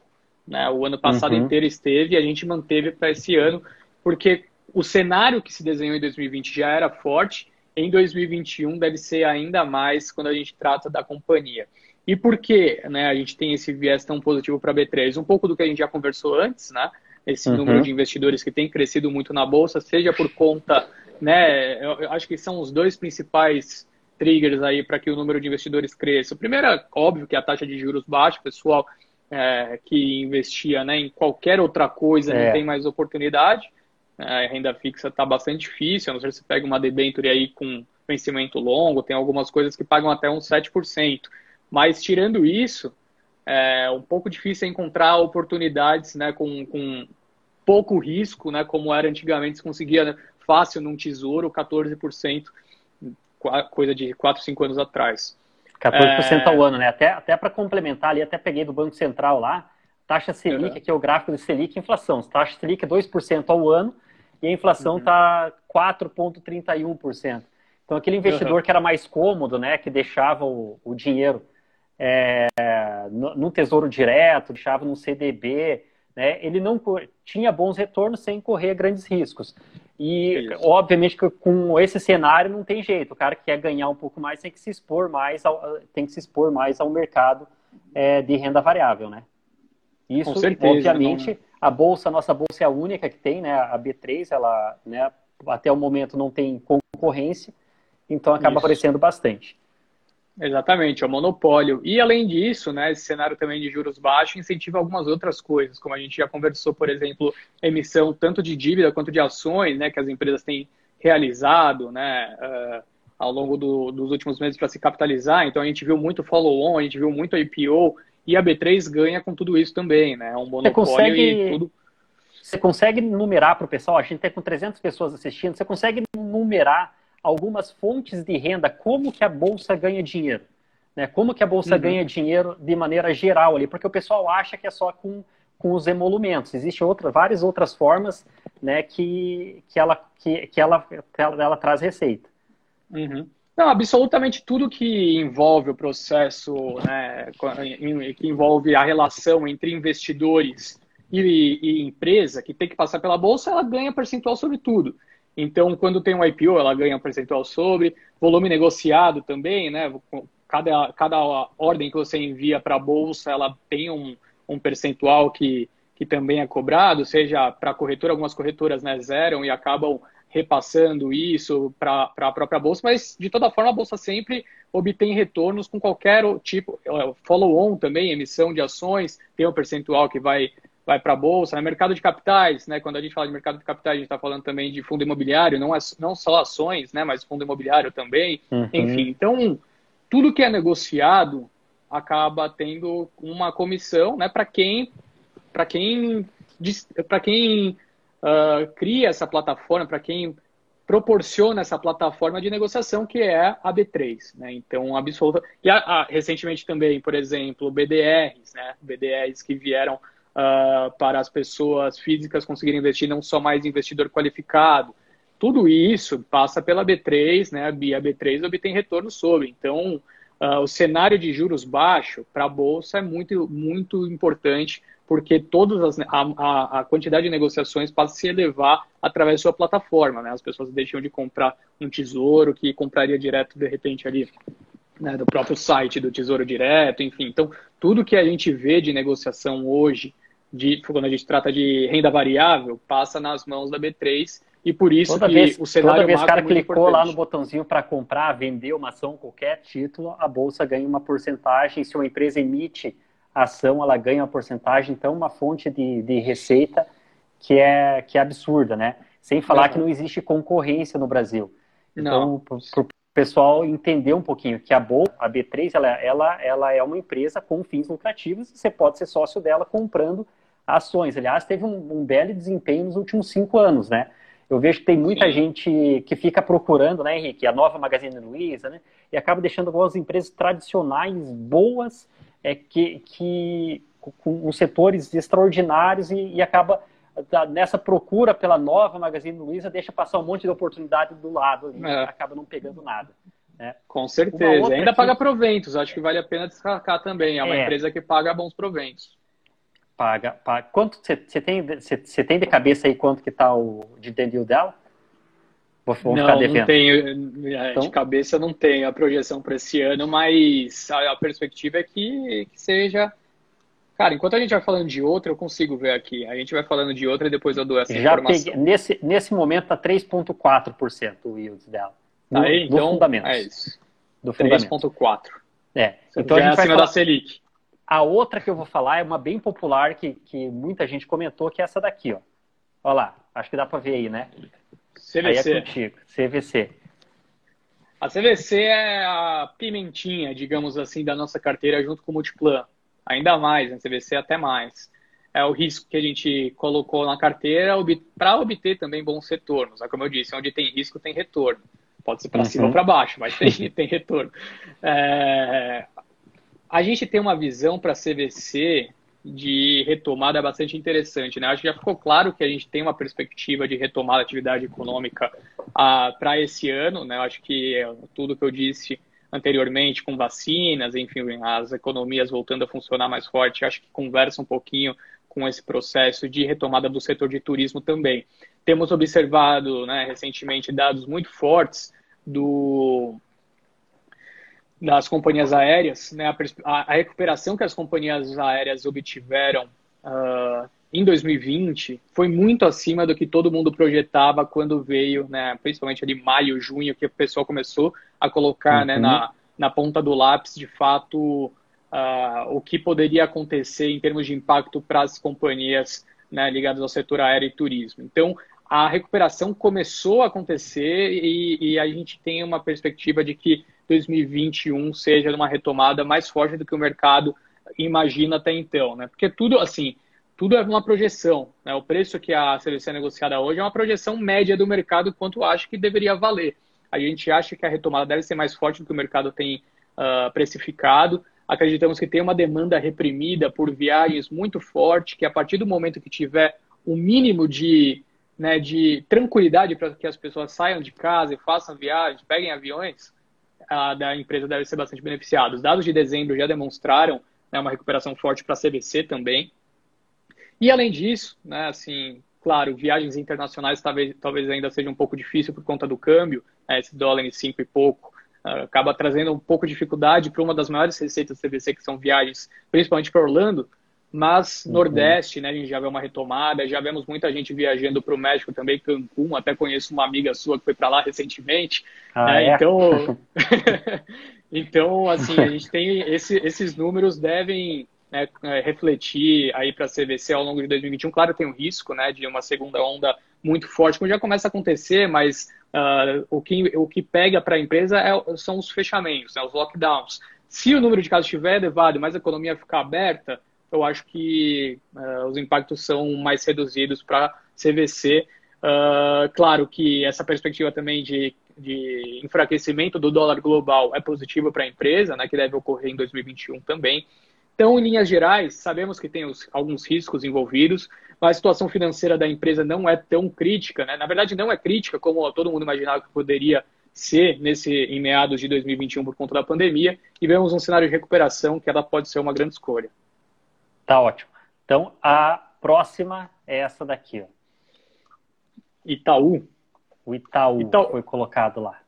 Né? O ano passado uhum. inteiro esteve e a gente manteve para esse ano, porque o cenário que se desenhou em 2020 já era forte, em 2021 deve ser ainda mais quando a gente trata da companhia. E por que né, a gente tem esse viés tão positivo para a B3? Um pouco do que a gente já conversou antes, né? Esse uhum. número de investidores que tem crescido muito na Bolsa, seja por conta né? Eu, eu acho que são os dois principais triggers aí para que o número de investidores cresça. O primeiro é óbvio que a taxa de juros baixa, pessoal é, que investia né, em qualquer outra coisa é. não tem mais oportunidade. É, a renda fixa está bastante difícil, a não ser se você pega uma debenture aí com vencimento longo, tem algumas coisas que pagam até uns 7%. Mas tirando isso, é um pouco difícil encontrar oportunidades né, com, com pouco risco, né, como era antigamente, se conseguia né, fácil num tesouro, 14%, coisa de 4, 5 anos atrás. 14% é... ao ano, né? Até, até para complementar ali, até peguei do Banco Central lá, taxa Selic, uhum. aqui é o gráfico de Selic inflação. Taxa Selic é 2% ao ano e a inflação está uhum. 4,31%. Então, aquele investidor uhum. que era mais cômodo, né, que deixava o, o dinheiro é, tesouro direto, deixava no CDB, né, ele não tinha bons retornos sem correr grandes riscos. E, Isso. obviamente, que com esse cenário não tem jeito. O cara que quer ganhar um pouco mais tem que se expor mais ao, tem que se expor mais ao mercado é, de renda variável, né? Isso, certeza, obviamente, não... a bolsa, a nossa bolsa é a única que tem, né? A B3, ela, né, até o momento não tem concorrência, então acaba Isso. aparecendo bastante. Exatamente, é o monopólio. E além disso, né, esse cenário também de juros baixos incentiva algumas outras coisas, como a gente já conversou, por exemplo, emissão tanto de dívida quanto de ações, né, que as empresas têm realizado, né, uh, ao longo do, dos últimos meses para se capitalizar. Então a gente viu muito follow-on, a gente viu muito IPO e a B3 ganha com tudo isso também, né? É um monopólio consegue... e tudo. Você consegue numerar para o pessoal? A gente tem com 300 pessoas assistindo. Você consegue numerar algumas fontes de renda, como que a bolsa ganha dinheiro. Né? Como que a bolsa uhum. ganha dinheiro de maneira geral ali, porque o pessoal acha que é só com, com os emolumentos. Existem outra, várias outras formas né, que, que, ela, que, que ela, ela, ela traz receita. Uhum. Não, absolutamente tudo que envolve o processo, né, que envolve a relação entre investidores e, e, empresa, que tem que passar pela bolsa, ela ganha percentual sobre tudo. Então, quando tem um IPO, ela ganha um percentual sobre. Volume negociado também, né? Cada, cada ordem que você envia para a bolsa, ela tem um, um percentual que, que também é cobrado, seja para a corretora, algumas corretoras né, zeram e acabam repassando isso para a própria bolsa, mas de toda forma a bolsa sempre obtém retornos com qualquer tipo, follow-on também, emissão de ações, tem um percentual que vai vai para a bolsa, né? mercado de capitais, né? Quando a gente fala de mercado de capitais, a gente está falando também de fundo imobiliário, não, é, não só ações, né? Mas fundo imobiliário também. Uhum. Enfim, então tudo que é negociado acaba tendo uma comissão, né? Para quem, para quem, para quem uh, cria essa plataforma, para quem proporciona essa plataforma de negociação que é a B3, né? Então, absoluta. E a, a, recentemente também, por exemplo, BDRs, né? BDRs que vieram uh, para as pessoas físicas conseguirem investir, não só mais investidor qualificado. Tudo isso passa pela B3, né? A B3 obtém retorno sobre. Então, uh, o cenário de juros baixo para a Bolsa é muito, muito importante, porque todas as, a, a, quantidade de negociações passa a se elevar através da sua plataforma. Né? As pessoas deixam de comprar um tesouro que compraria direto, de repente, ali né, do próprio site do Tesouro Direto, enfim. Então, tudo que a gente vê de negociação hoje de, quando a gente trata de renda variável, passa nas mãos da B3 e por isso toda que vez, o cenário Toda vez o cara é clicou importante. lá no botãozinho para comprar, vender uma ação, qualquer título, a bolsa ganha uma porcentagem. Se uma empresa emite ação, ela ganha uma porcentagem. Então, uma fonte de, de receita que é, que é absurda, né? Sem falar uhum. que não existe concorrência no Brasil. Então, para o pessoal entender um pouquinho que a Bolsa, a B3, ela, ela, ela é uma empresa com fins lucrativos e você pode ser sócio dela comprando ações. Aliás, teve um, um belo desempenho nos últimos cinco anos, né? Eu vejo que tem muita Sim. gente que fica procurando, né, Henrique, a nova Magazine Luiza, né? E acaba deixando algumas empresas tradicionais boas, é, que, que com, setores extraordinários e, e acaba nessa procura pela nova Magazine Luiza deixa passar um monte de oportunidade do lado e é. acaba não pegando nada. Né? Com certeza. Ainda que... paga proventos, acho que vale a pena destacar também. É uma é. empresa que paga bons proventos. Paga, paga. Quanto você tem, você tem de cabeça aí quanto que tá o dividend yield dela? Vou, vou não, não tenho. É, então... De cabeça não tenho a projeção para esse ano, mas a, a perspectiva é que, que, seja. Cara, enquanto a gente vai falando de outra, eu consigo ver aqui. A gente vai falando de outra e depois eu dou essa Já informação. Peguei, nesse, nesse momento tá 3,4% o yield dela. No, Aí, então, fundamento. É isso. Do 3,4. É. Então Já a gente é vai falar... da Selic. A outra que eu vou falar é uma bem popular que, que muita gente comentou, que é essa daqui, ó. Olha lá, acho que dá para ver aí, né? CVC. Aí é contigo, CVC. A CVC é a pimentinha, digamos assim, da nossa carteira junto com o Multiplan. Ainda mais, a CVC até mais. É o risco que a gente colocou na carteira para obter também bons retornos. Como eu disse, onde tem risco tem retorno. Pode ser para uhum. cima ou para baixo, mas tem, tem retorno. É, a gente tem uma visão para a CVC de retomada bastante interessante. Né? Acho que já ficou claro que a gente tem uma perspectiva de retomada da atividade econômica ah, para esse ano. Né? Acho que tudo que eu disse anteriormente com vacinas, enfim, as economias voltando a funcionar mais forte, acho que conversa um pouquinho com esse processo de retomada do setor de turismo também. Temos observado né, recentemente dados muito fortes do, das companhias aéreas, né, a, a, recuperação que as companhias aéreas obtiveram uh, em 2020 foi muito acima do que todo mundo projetava quando veio, né, principalmente ali maio, junho, que o pessoal começou a colocar uhum. né, na, na ponta do lápis, de fato, uh, o que poderia acontecer em termos de impacto para as companhias né, ligadas ao setor aéreo e turismo. Então, a recuperação começou a acontecer e, e a gente tem uma perspectiva de que 2021 seja uma retomada mais forte do que o mercado imagina até então, né? Porque tudo, assim, tudo é uma projeção, né? O preço que a CVC é negociada hoje é uma projeção média do mercado quanto acha que deveria valer. A gente acha que a retomada deve ser mais forte do que o mercado tem uh, precificado. Acreditamos que tem uma demanda reprimida por viagens muito forte, que a partir do momento que tiver o um mínimo de, né, de tranquilidade para que as pessoas saiam de casa e façam viagens, peguem aviões, a, da empresa deve ser bastante beneficiada. Os dados de dezembro já demonstraram né, uma recuperação forte para a CVC também. E além disso, né, assim, claro, viagens internacionais talvez, talvez ainda seja um pouco difícil por conta do câmbio, né, esse dólar em 5 e pouco, uh, acaba trazendo um pouco de dificuldade para uma das maiores receitas da CVC, que são viagens, principalmente para Orlando, mas uhum. Nordeste, né, a gente já vê uma retomada, já vemos muita gente viajando para o México também, Cancún, até conheço uma amiga sua que foi para lá recentemente. Ah, né? é? Então, então, assim, a gente tem esse, esses números devem né, é, refletir aí para a CVC ao longo de 2021. Claro, tem o risco né, de uma segunda onda muito forte, como já começa a acontecer, mas uh, o, que, o que pega para a empresa é, são os fechamentos, né, os lockdowns. Se o número de casos estiver elevado, mas a economia ficar aberta, eu acho que uh, os impactos são mais reduzidos para CVC. Uh, claro que essa perspectiva também de, de enfraquecimento do dólar global é positiva para a empresa, né, que deve ocorrer em 2021 também. Então, em linhas gerais, sabemos que tem os, alguns riscos envolvidos, mas a situação financeira da empresa não é tão crítica, né? Na verdade, não é crítica como todo mundo imaginava que poderia ser nesse em meados de 2021 por conta da pandemia, e vemos um cenário de recuperação que ela pode ser uma grande escolha. Tá ótimo. Então, a próxima é essa daqui. Ó. Itaú. O Itaú, Itaú foi colocado lá.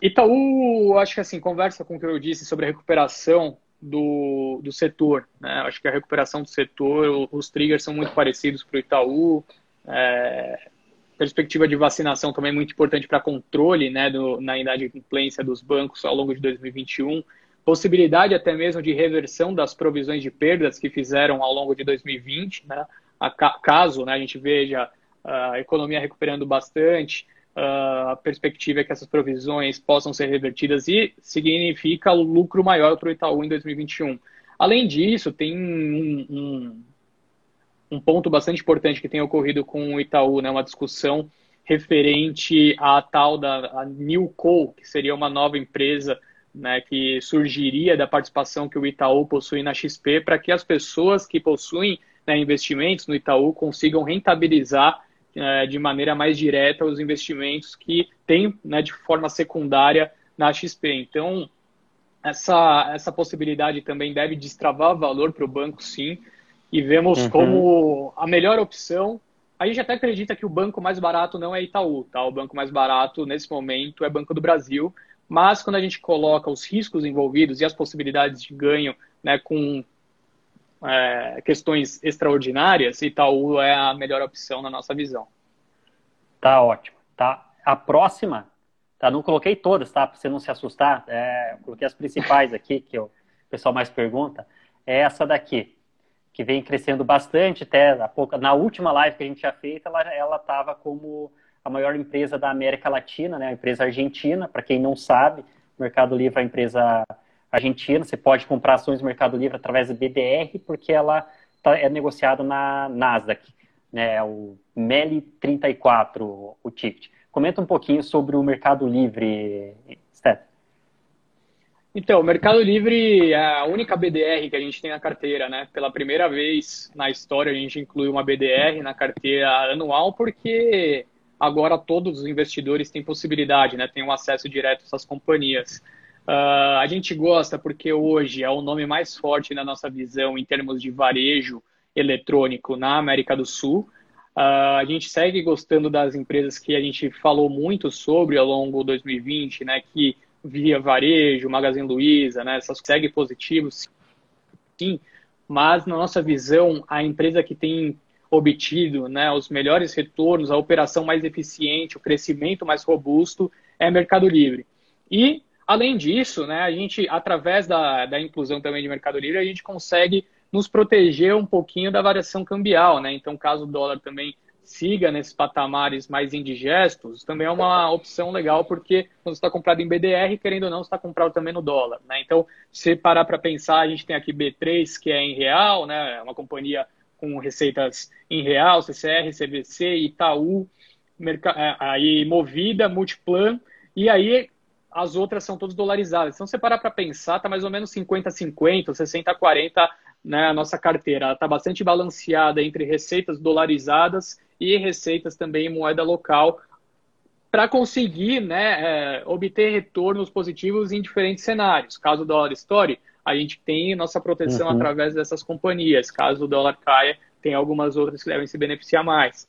Itaú, acho que assim, conversa com o que eu disse sobre a recuperação do, do setor. Né? Acho que a recuperação do setor, os triggers são muito parecidos para o Itaú. É, perspectiva de vacinação também é muito importante para controle né, do, na inadimplência dos bancos ao longo de 2021 possibilidade até mesmo de reversão das provisões de perdas que fizeram ao longo de 2020, né? A caso né, a gente veja a economia recuperando bastante, a perspectiva é que essas provisões possam ser revertidas e significa lucro maior para o Itaú em 2021. Além disso, tem um, um, um, ponto bastante importante que tem ocorrido com o Itaú, né, uma discussão referente à tal da Newco, que seria uma nova empresa né, que surgiria da participação que o Itaú possui na XP, para que as pessoas que possuem né, investimentos no Itaú consigam rentabilizar é, de maneira mais direta os investimentos que têm né, de forma secundária na XP. Então, essa, essa possibilidade também deve destravar valor para o banco, sim, e vemos uhum. como a melhor opção. A gente até acredita que o banco mais barato não é Itaú, tá? O banco mais barato nesse momento é Banco do Brasil, mas quando a gente coloca os riscos envolvidos e as possibilidades de ganho né, com é, questões extraordinárias, Itaú é a melhor opção na nossa visão. Tá ótimo. Tá. A próxima, tá? Não coloquei todas, tá? Para você não se assustar. É, coloquei as principais aqui, que o pessoal mais pergunta. É essa daqui, que vem crescendo bastante. Até na última live que a gente tinha feito, ela estava como a maior empresa da América Latina, né? A empresa argentina. Para quem não sabe, Mercado Livre é a empresa argentina. Você pode comprar ações do Mercado Livre através da BDR, porque ela tá, é negociada na Nasdaq, né? O MELI 34, o ticket. Comenta um pouquinho sobre o Mercado Livre, Steph. Então, o Mercado Livre é a única BDR que a gente tem na carteira, né? Pela primeira vez na história a gente inclui uma BDR na carteira anual, porque agora todos os investidores têm possibilidade, né? Tem um acesso direto a essas companhias. Uh, a gente gosta porque hoje é o nome mais forte na nossa visão em termos de varejo eletrônico na América do Sul. Uh, a gente segue gostando das empresas que a gente falou muito sobre ao longo de 2020, né, que via varejo, Magazine Luiza, né, essas segue positivos, sim, mas na nossa visão, a empresa que tem obtido né, os melhores retornos, a operação mais eficiente, o crescimento mais robusto é Mercado Livre. E Além disso, né, a gente, através da, da inclusão também de Mercado Livre, a gente consegue nos proteger um pouquinho da variação cambial. Né? Então, caso o dólar também siga nesses patamares mais indigestos, também é uma opção legal, porque quando você está comprado em BDR, querendo ou não, você está comprado também no dólar. Né? Então, se parar para pensar, a gente tem aqui B3, que é em real, né? uma companhia com receitas em real, CCR, CVC, Itaú, é, aí Movida, Multiplan, e aí as outras são todas dolarizadas. Então, você parar para pensar, está mais ou menos 50-50, 60-40 né, a nossa carteira. Está bastante balanceada entre receitas dolarizadas e receitas também em moeda local para conseguir né, é, obter retornos positivos em diferentes cenários. Caso o dólar estoure, a gente tem nossa proteção uhum. através dessas companhias. Caso o dólar caia, tem algumas outras que devem se beneficiar mais.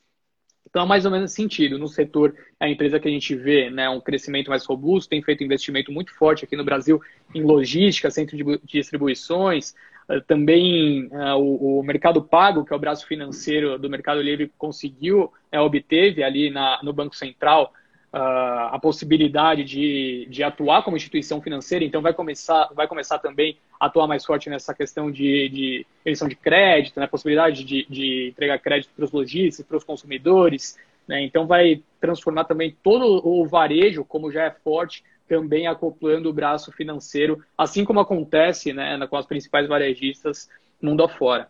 Então, é mais ou menos sentido. No setor, a empresa que a gente vê né, um crescimento mais robusto, tem feito investimento muito forte aqui no Brasil em logística, centro de distribuições, eh, também uh, o, o, mercado pago, que é o braço financeiro do Mercado Livre, conseguiu, é, obteve ali na, no Banco Central uh, a possibilidade de, de atuar como instituição financeira, então vai começar, vai começar também a atuar mais forte nessa questão de, de emissão de crédito, né, possibilidade de, de entregar crédito para os lojistas, para os consumidores, né, então vai transformar também todo o varejo, como já é forte, também acoplando o braço financeiro, assim como acontece né, com as principais varejistas mundo afora.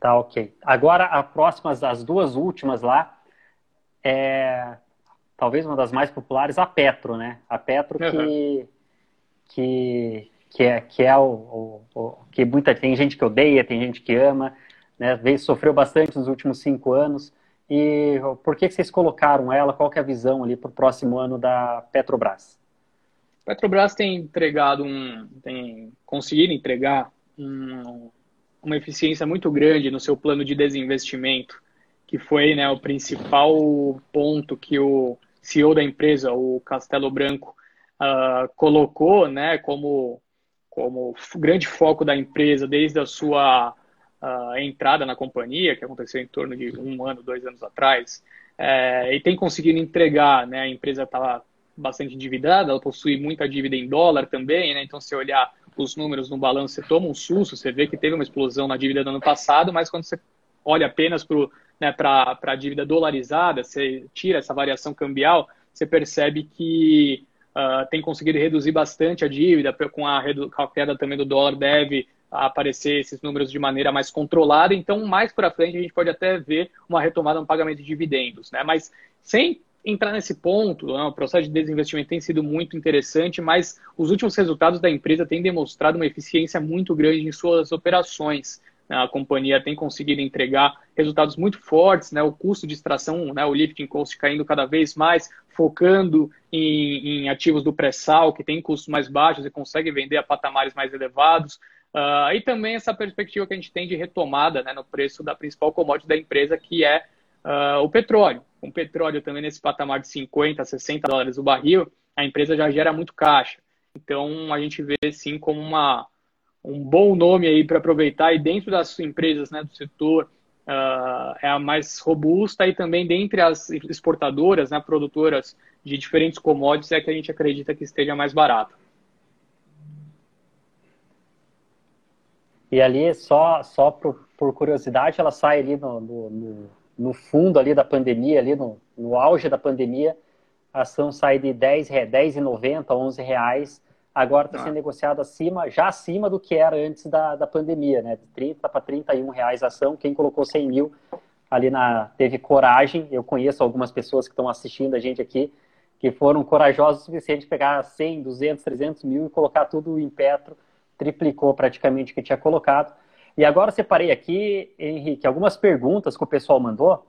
Tá, ok. Agora, a próximas, as duas últimas lá, é, talvez uma das mais populares, a Petro, né? A Petro que, uhum. que, que é, que é o, o, o, que muita tem gente que odeia, tem gente que ama, né? Veio, sofreu bastante nos últimos cinco anos. E por que, que vocês colocaram ela? Qual que é a visão ali para o próximo ano da Petrobras? Petrobras tem entregado um, tem conseguido entregar um, uma eficiência muito grande no seu plano de desinvestimento, que foi né, o principal ponto que o CEO da empresa, o Castelo Branco, uh, colocou né, como, como grande foco da empresa desde a sua uh, entrada na companhia, que aconteceu em torno de um ano, dois anos atrás, é, e tem conseguido entregar, né, a empresa está bastante endividada, ela possui muita dívida em dólar também, né, então se olhar os números no balanço, você toma um susto, você vê que teve uma explosão na dívida do ano passado, mas quando você olha apenas para né, a dívida dolarizada, você tira essa variação cambial, você percebe que uh, tem conseguido reduzir bastante a dívida, com a, com a queda também do dólar deve aparecer esses números de maneira mais controlada, então mais para frente a gente pode até ver uma retomada no pagamento de dividendos, né? Mas sem entrar nesse ponto, né, o processo de desinvestimento tem sido muito interessante, mas os últimos resultados da empresa têm demonstrado uma eficiência muito grande em suas operações. Né? A companhia tem conseguido entregar resultados muito fortes, né? o custo de extração, né? o lifting cost caindo cada vez mais, focando em, em ativos do pré-sal, que tem custos mais baixos e consegue vender a patamares mais elevados. Uh, e também essa perspectiva que a gente tem de retomada né, no preço da principal commodity da empresa, que é uh, o petróleo. Com o petróleo também nesse patamar de 50, 60 dólares o barril, a empresa já gera muito caixa. Então a gente vê sim como uma, um bom nome aí para aproveitar e dentro das empresas né, do setor uh, é a mais robusta e também dentre as exportadoras, né, produtoras de diferentes commodities é que a gente acredita que esteja mais barata. E ali, só, só por, por curiosidade, ela sai ali no, no, no, fundo ali da pandemia, ali no, no auge da pandemia, a ação sai de 10, 10,90, 11 reais agora está ah. sendo negociado acima, já acima do que era antes da, da pandemia, né? De 30 para 31 reais a ação. Quem colocou 100 mil ali na teve coragem. Eu conheço algumas pessoas que estão assistindo a gente aqui que foram corajosos o suficiente de pegar 100, 200, 300 mil e colocar tudo em Petro, triplicou praticamente o que tinha colocado. E agora separei aqui, Henrique, algumas perguntas que o pessoal mandou.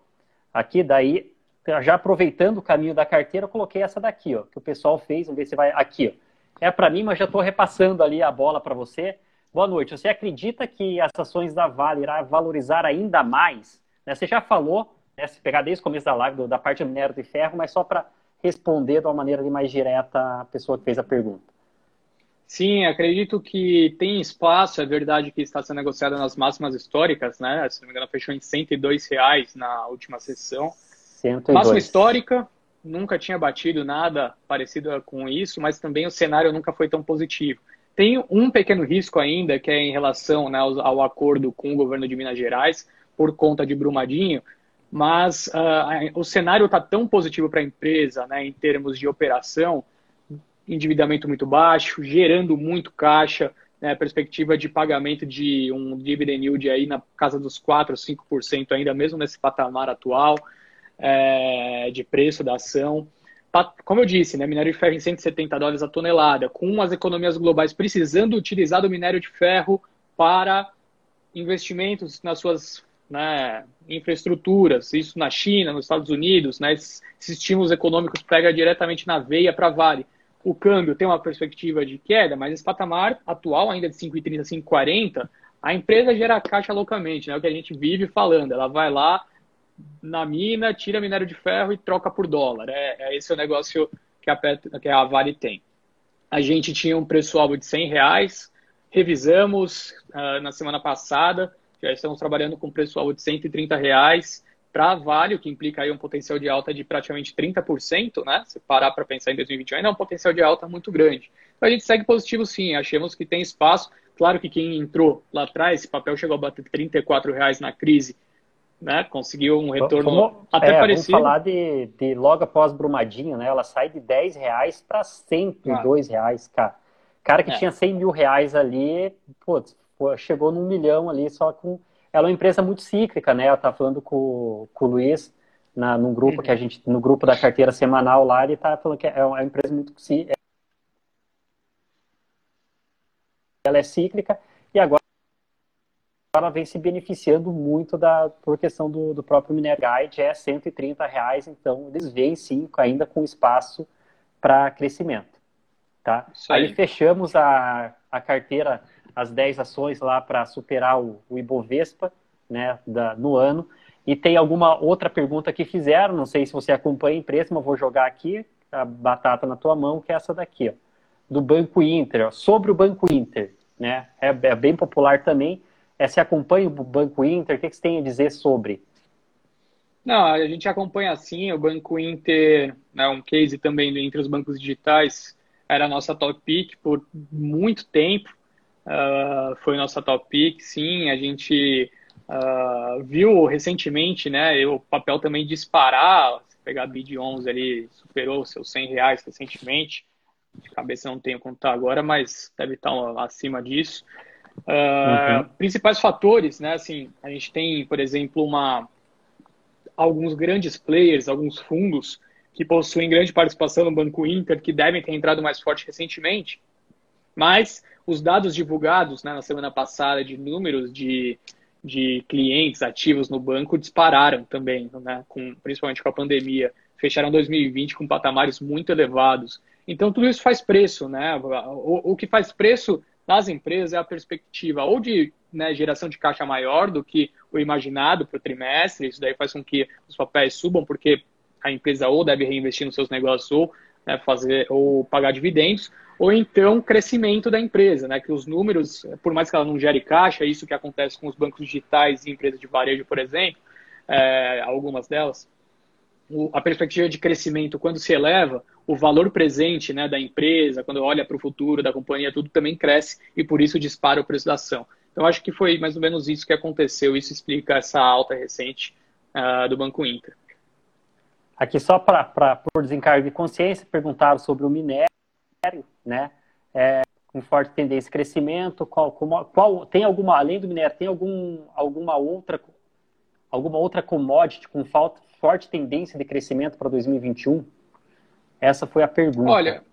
Aqui, daí, já aproveitando o caminho da carteira, eu coloquei essa daqui, ó, que o pessoal fez. Vamos ver se vai aqui, ó é para mim, mas já estou repassando ali a bola para você. Boa noite. Você acredita que as ações da Vale irá valorizar ainda mais? Né? Você já falou, né, se pegar desde o começo da live, da parte do minério de ferro, mas só para responder de uma maneira mais direta a pessoa que fez a pergunta. Sim, acredito que tem espaço, é verdade que está sendo negociada nas máximas históricas, né? Se não me engano, fechou em 102 reais na última sessão. 102. Máxima histórica, nunca tinha batido nada parecido com isso, mas também o cenário nunca foi tão positivo. Tem um pequeno risco ainda, que é em relação né, ao, ao, acordo com o governo de Minas Gerais, por conta de Brumadinho, mas uh, o cenário está tão positivo para a empresa, né, em termos de operação, endividamento muito baixo, gerando muito caixa, né, perspectiva de pagamento de um dividend yield aí na casa dos 4, 5% ainda, mesmo nesse patamar atual é, de preço da ação. Como eu disse, né, minério de ferro em 170 dólares a tonelada, com as economias globais precisando utilizar o minério de ferro para investimentos nas suas né, infraestruturas, isso na China, nos Estados Unidos, né, esses, estímulos econômicos pega diretamente na veia para Vale. O câmbio tem uma perspectiva de queda, mas esse patamar atual, ainda de 5,30, 5,40, a empresa gera caixa loucamente, né, é o que a gente vive falando. Ela vai lá, na mina, tira minério de ferro e troca por dólar. É, é esse o negócio que a, que a Vale tem. A gente tinha um preço-alvo de 100 reais, revisamos uh, na semana passada, já estamos trabalhando com preço-alvo de 130 reais para a Vale, o que implica aí um potencial de alta de praticamente 30%, né? Se parar para pensar em 2021, ainda é um potencial de alta muito grande. Então a gente segue positivo sim, achamos que tem espaço. Claro que quem entrou lá atrás, esse papel chegou a bater 34 reais na crise, né? Conseguiu um retorno vamos, até é, parecido. Vamos falar de, de logo após Brumadinho, né? Ela sai de 10 reais para 102 ah. reais, cara. Cara que é. tinha 100 mil reais ali, putz, chegou num milhão ali só com... Ela é uma empresa muito cíclica, né? Ela tá falando com, com o Luiz na, num grupo uhum. que a gente, no grupo da carteira semanal lá, ele tá falando que é uma empresa muito cíclica. Ela é cíclica e agora ela vem se beneficiando muito da por questão do, do próprio Minério Guide, é 130 reais, então eles vêm sim ainda com espaço para crescimento. Tá? Aí. aí. fechamos a, a carteira, as 10 ações lá para superar o, o Ibovespa né, da, no ano. E tem alguma outra pergunta que fizeram, não sei se você acompanha a empresa, mas vou jogar aqui a batata na tua mão, que é essa daqui, ó, do Banco Inter. Ó, sobre o Banco Inter, né, é, é bem popular também é, se acompanha o Banco Inter? O que, você tem a dizer sobre? Não, a gente acompanha sim. O Banco Inter, né, um case também entre os bancos digitais, era a nossa top pick por muito tempo. Uh, foi nossa top pick, sim. A gente uh, viu recentemente né, o papel também disparar. Se pegar a BID 11 ali, superou seus 100 reais recentemente. De cabeça não tenho quanto está agora, mas deve estar acima disso. Uh, uhum. Principais fatores, né? Assim, a gente tem, por exemplo, uma, alguns grandes players, alguns fundos que possuem grande participação no Banco Inter, que devem ter entrado mais forte recentemente. Mas os dados divulgados né, na semana passada de números de, de clientes ativos no banco dispararam também, né? com, principalmente com a pandemia. Fecharam 2020 com patamares muito elevados. Então, tudo isso faz preço. Né? O, o que faz preço nas empresas é a perspectiva ou de né, geração de caixa maior do que o imaginado para o trimestre, isso daí faz com que os papéis subam, porque a empresa ou deve reinvestir nos seus negócios ou né, fazer ou pagar dividendos, ou então crescimento da empresa, né, que os números, por mais que ela não gere caixa, isso que acontece com os bancos digitais e empresas de varejo, por exemplo, é, algumas delas, o, a perspectiva de crescimento, quando se eleva, o valor presente né, da empresa, quando olha para o futuro da companhia, tudo também cresce e por isso dispara o preço da ação. Então, acho que foi mais ou menos isso que aconteceu. Isso explica essa alta recente uh, do Banco Inter. Aqui só para por desencargo de consciência, perguntaram sobre o minério, né? É, com forte tendência de crescimento, qual, como, qual, tem alguma, além do minério, tem algum, alguma outra alguma outra commodity com forte tendência de crescimento para 2021? Essa foi a pergunta. Olha,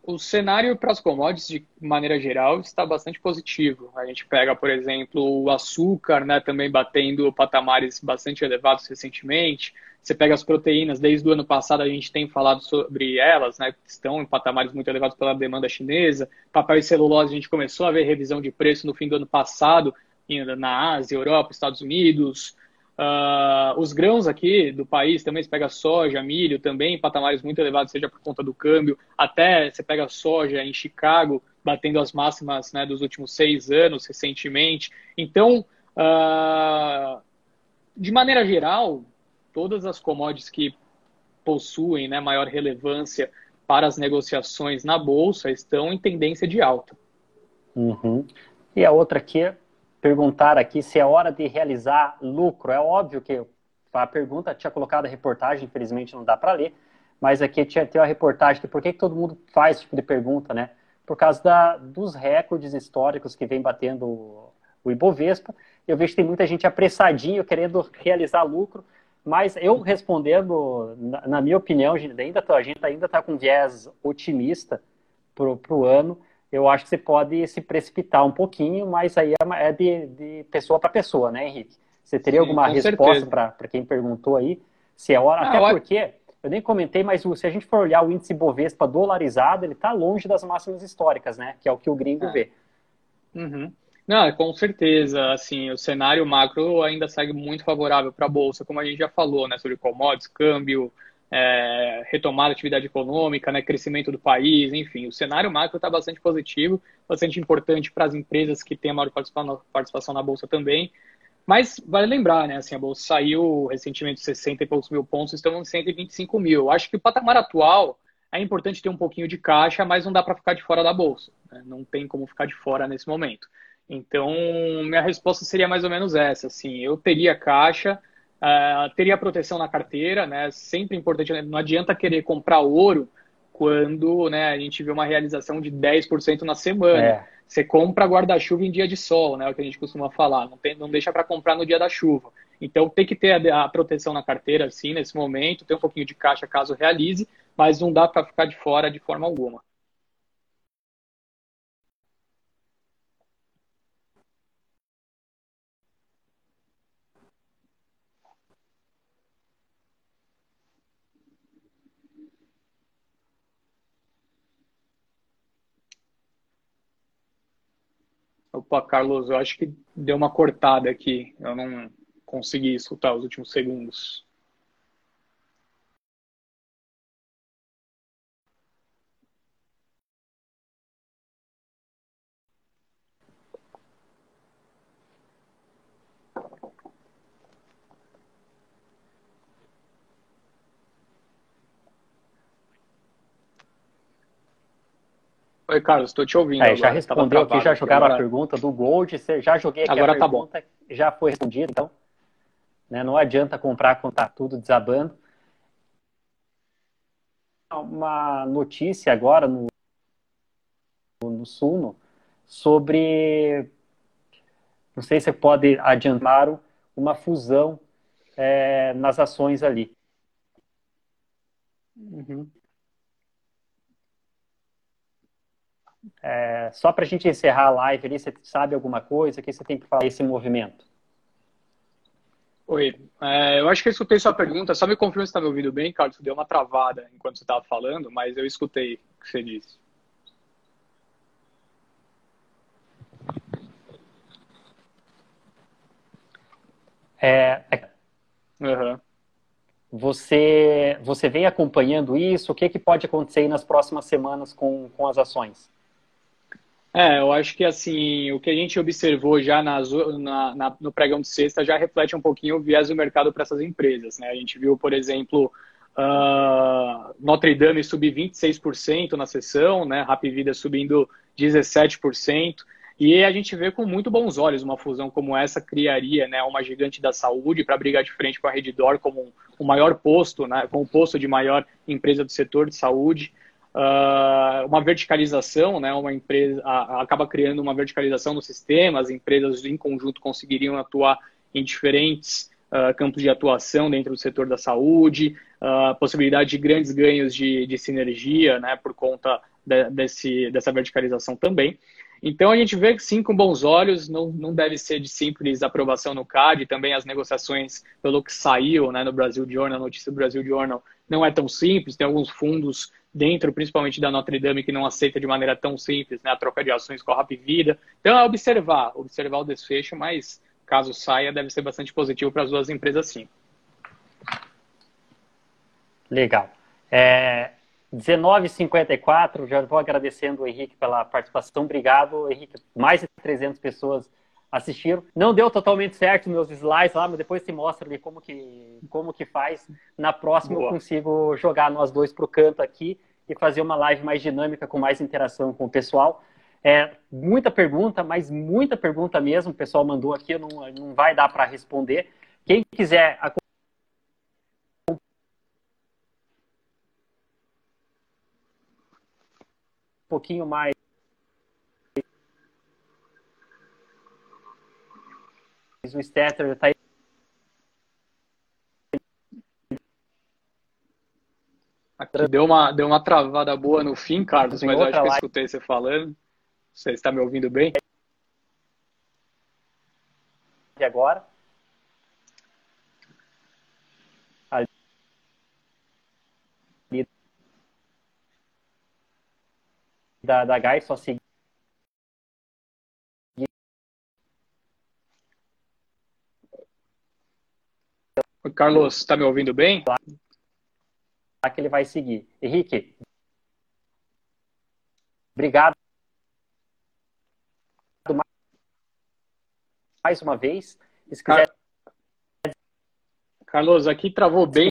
o cenário para as commodities, de maneira geral, está bastante positivo. A gente pega, por exemplo, o açúcar, né, também batendo patamares bastante elevados recentemente. Você pega as proteínas, desde o ano passado a gente tem falado sobre elas, né, estão em patamares muito elevados pela demanda chinesa. Papel e celulose, a gente começou a ver revisão de preço no fim do ano passado, na Ásia, Europa, Estados Unidos. Uh, os grãos aqui do país também, você pega soja, milho também, em patamares muito elevados, seja por conta do câmbio, até você pega soja em Chicago, batendo as máximas né, dos últimos seis anos recentemente. Então, uh, de maneira geral, todas as commodities que possuem né, maior relevância para as negociações na bolsa estão em tendência de alta. Uhum. E a outra aqui, perguntar aqui se é hora de realizar lucro. É óbvio que a pergunta tinha colocado a reportagem, infelizmente não dá para ler, mas aqui tinha, tem uma reportagem que por que, que todo mundo faz esse tipo de pergunta, né? Por causa da, dos recordes históricos que vem batendo o, Ibovespa. Eu vejo que tem muita gente apressadinho, querendo realizar lucro, mas eu respondendo, na, na minha opinião, ainda a gente ainda está com viés otimista para o ano. Eu acho que você pode se precipitar um pouquinho, mas aí é, é de, de pessoa para pessoa, né, Henrique? Você teria Sim, alguma resposta para quem perguntou aí? Se é hora, Não, até porque eu nem comentei, mas se a gente for olhar o índice Bovespa dolarizado, ele está longe das máximas históricas, né? Que é o que o gringo é. vê. Uhum. Não, com certeza, assim, o cenário macro ainda segue muito favorável para a bolsa, como a gente já falou, né, sobre commodities, câmbio, é, retomada atividade econômica, né, crescimento do país, enfim, o cenário macro está bastante positivo, bastante importante para as empresas que têm a maior participação na bolsa também. Mas vale lembrar, né, assim, a bolsa saiu recentemente de 60 e poucos mil pontos, estamos em 125 mil. Acho que o patamar atual é importante ter um pouquinho de caixa, mas não dá para ficar de fora da bolsa. Né? Não tem como ficar de fora nesse momento. Então, minha resposta seria mais ou menos essa. Assim, eu teria caixa, uh, teria proteção na carteira, né? Sempre importante, não adianta querer comprar ouro quando né, a gente vê uma realização de 10% na semana. É. Você compra guarda-chuva em dia de sol, né? É o que a gente costuma falar. Não, tem, não deixa para comprar no dia da chuva. Então tem que ter a, a, proteção na carteira, sim, nesse momento, ter um pouquinho de caixa caso realize, mas não dá para ficar de fora de forma alguma. Opa, Carlos, eu acho que deu uma cortada aqui. Eu não consegui escutar os últimos segundos. Oi, Carlos, estou te ouvindo. É, já respondeu aqui, já jogaram agora... a pergunta do Gold, já joguei aqui agora a pergunta, tá bom. já foi respondida, então né, não adianta comprar quando está tudo desabando. Uma notícia agora no, no Suno sobre, não sei se você pode adiantar, uma fusão é, nas ações ali. Uhum. É, só para a gente encerrar a live ali, você sabe alguma coisa que você tem que falar esse movimento? Oi, é, eu acho que eu escutei sua pergunta. Só me confirma se está me ouvindo bem, Carlos. Deu uma travada enquanto você estava falando, mas eu escutei o que você disse. É, uhum. você, você vem acompanhando isso? O que, que pode acontecer nas próximas semanas com, com as ações? É, eu acho que assim, o que a gente observou já nas, na, na, no pregão de sexta já reflete um pouquinho o viés do mercado para essas empresas. Né? A gente viu, por exemplo, uh, Notre Dame subir 26% na sessão, né? Rappi Vida subindo 17%. E a gente vê com muito bons olhos uma fusão como essa criaria né, uma gigante da saúde para brigar de frente com a Reddor como o maior posto, né, como o posto de maior empresa do setor de saúde. Uh, uma verticalização, né, uma empresa acaba criando uma verticalização no sistema, as empresas em conjunto conseguiriam atuar em diferentes uh, campos de atuação dentro do setor da saúde, uh, possibilidade de grandes ganhos de, de sinergia né, por conta de, desse, dessa verticalização também. Então a gente vê que sim com bons olhos, não, não deve ser de simples aprovação no CAD, também as negociações, pelo que saiu né, no Brasil Journal, notícia do Brasil Journal, não é tão simples, tem alguns fundos dentro, principalmente da Notre Dame, que não aceita de maneira tão simples né, a troca de ações com a Rap Vida. Então é observar, observar o desfecho, mas caso saia, deve ser bastante positivo para as duas empresas sim. Legal. É, 19h54, já vou agradecendo o Henrique pela participação. Obrigado, Henrique. Mais de 300 pessoas assistiram. Não deu totalmente certo meus slides lá, mas depois se mostra ali como que, como que faz. Na próxima Boa. eu consigo jogar nós dois para o canto aqui e fazer uma live mais dinâmica, com mais interação com o pessoal. É, muita pergunta, mas muita pergunta mesmo. O pessoal mandou aqui, não, não vai dar para responder. Quem quiser um pouquinho mais o Stetter está Aqui deu uma, deu uma travada boa no fim, Carlos, mas eu acho que eu escutei você falando. Você está me ouvindo bem? E agora? Da, da Gai, só seguir Carlos, está me ouvindo bem? Lá que ele vai seguir. Henrique, obrigado mais uma vez. Car... Carlos, aqui travou bem.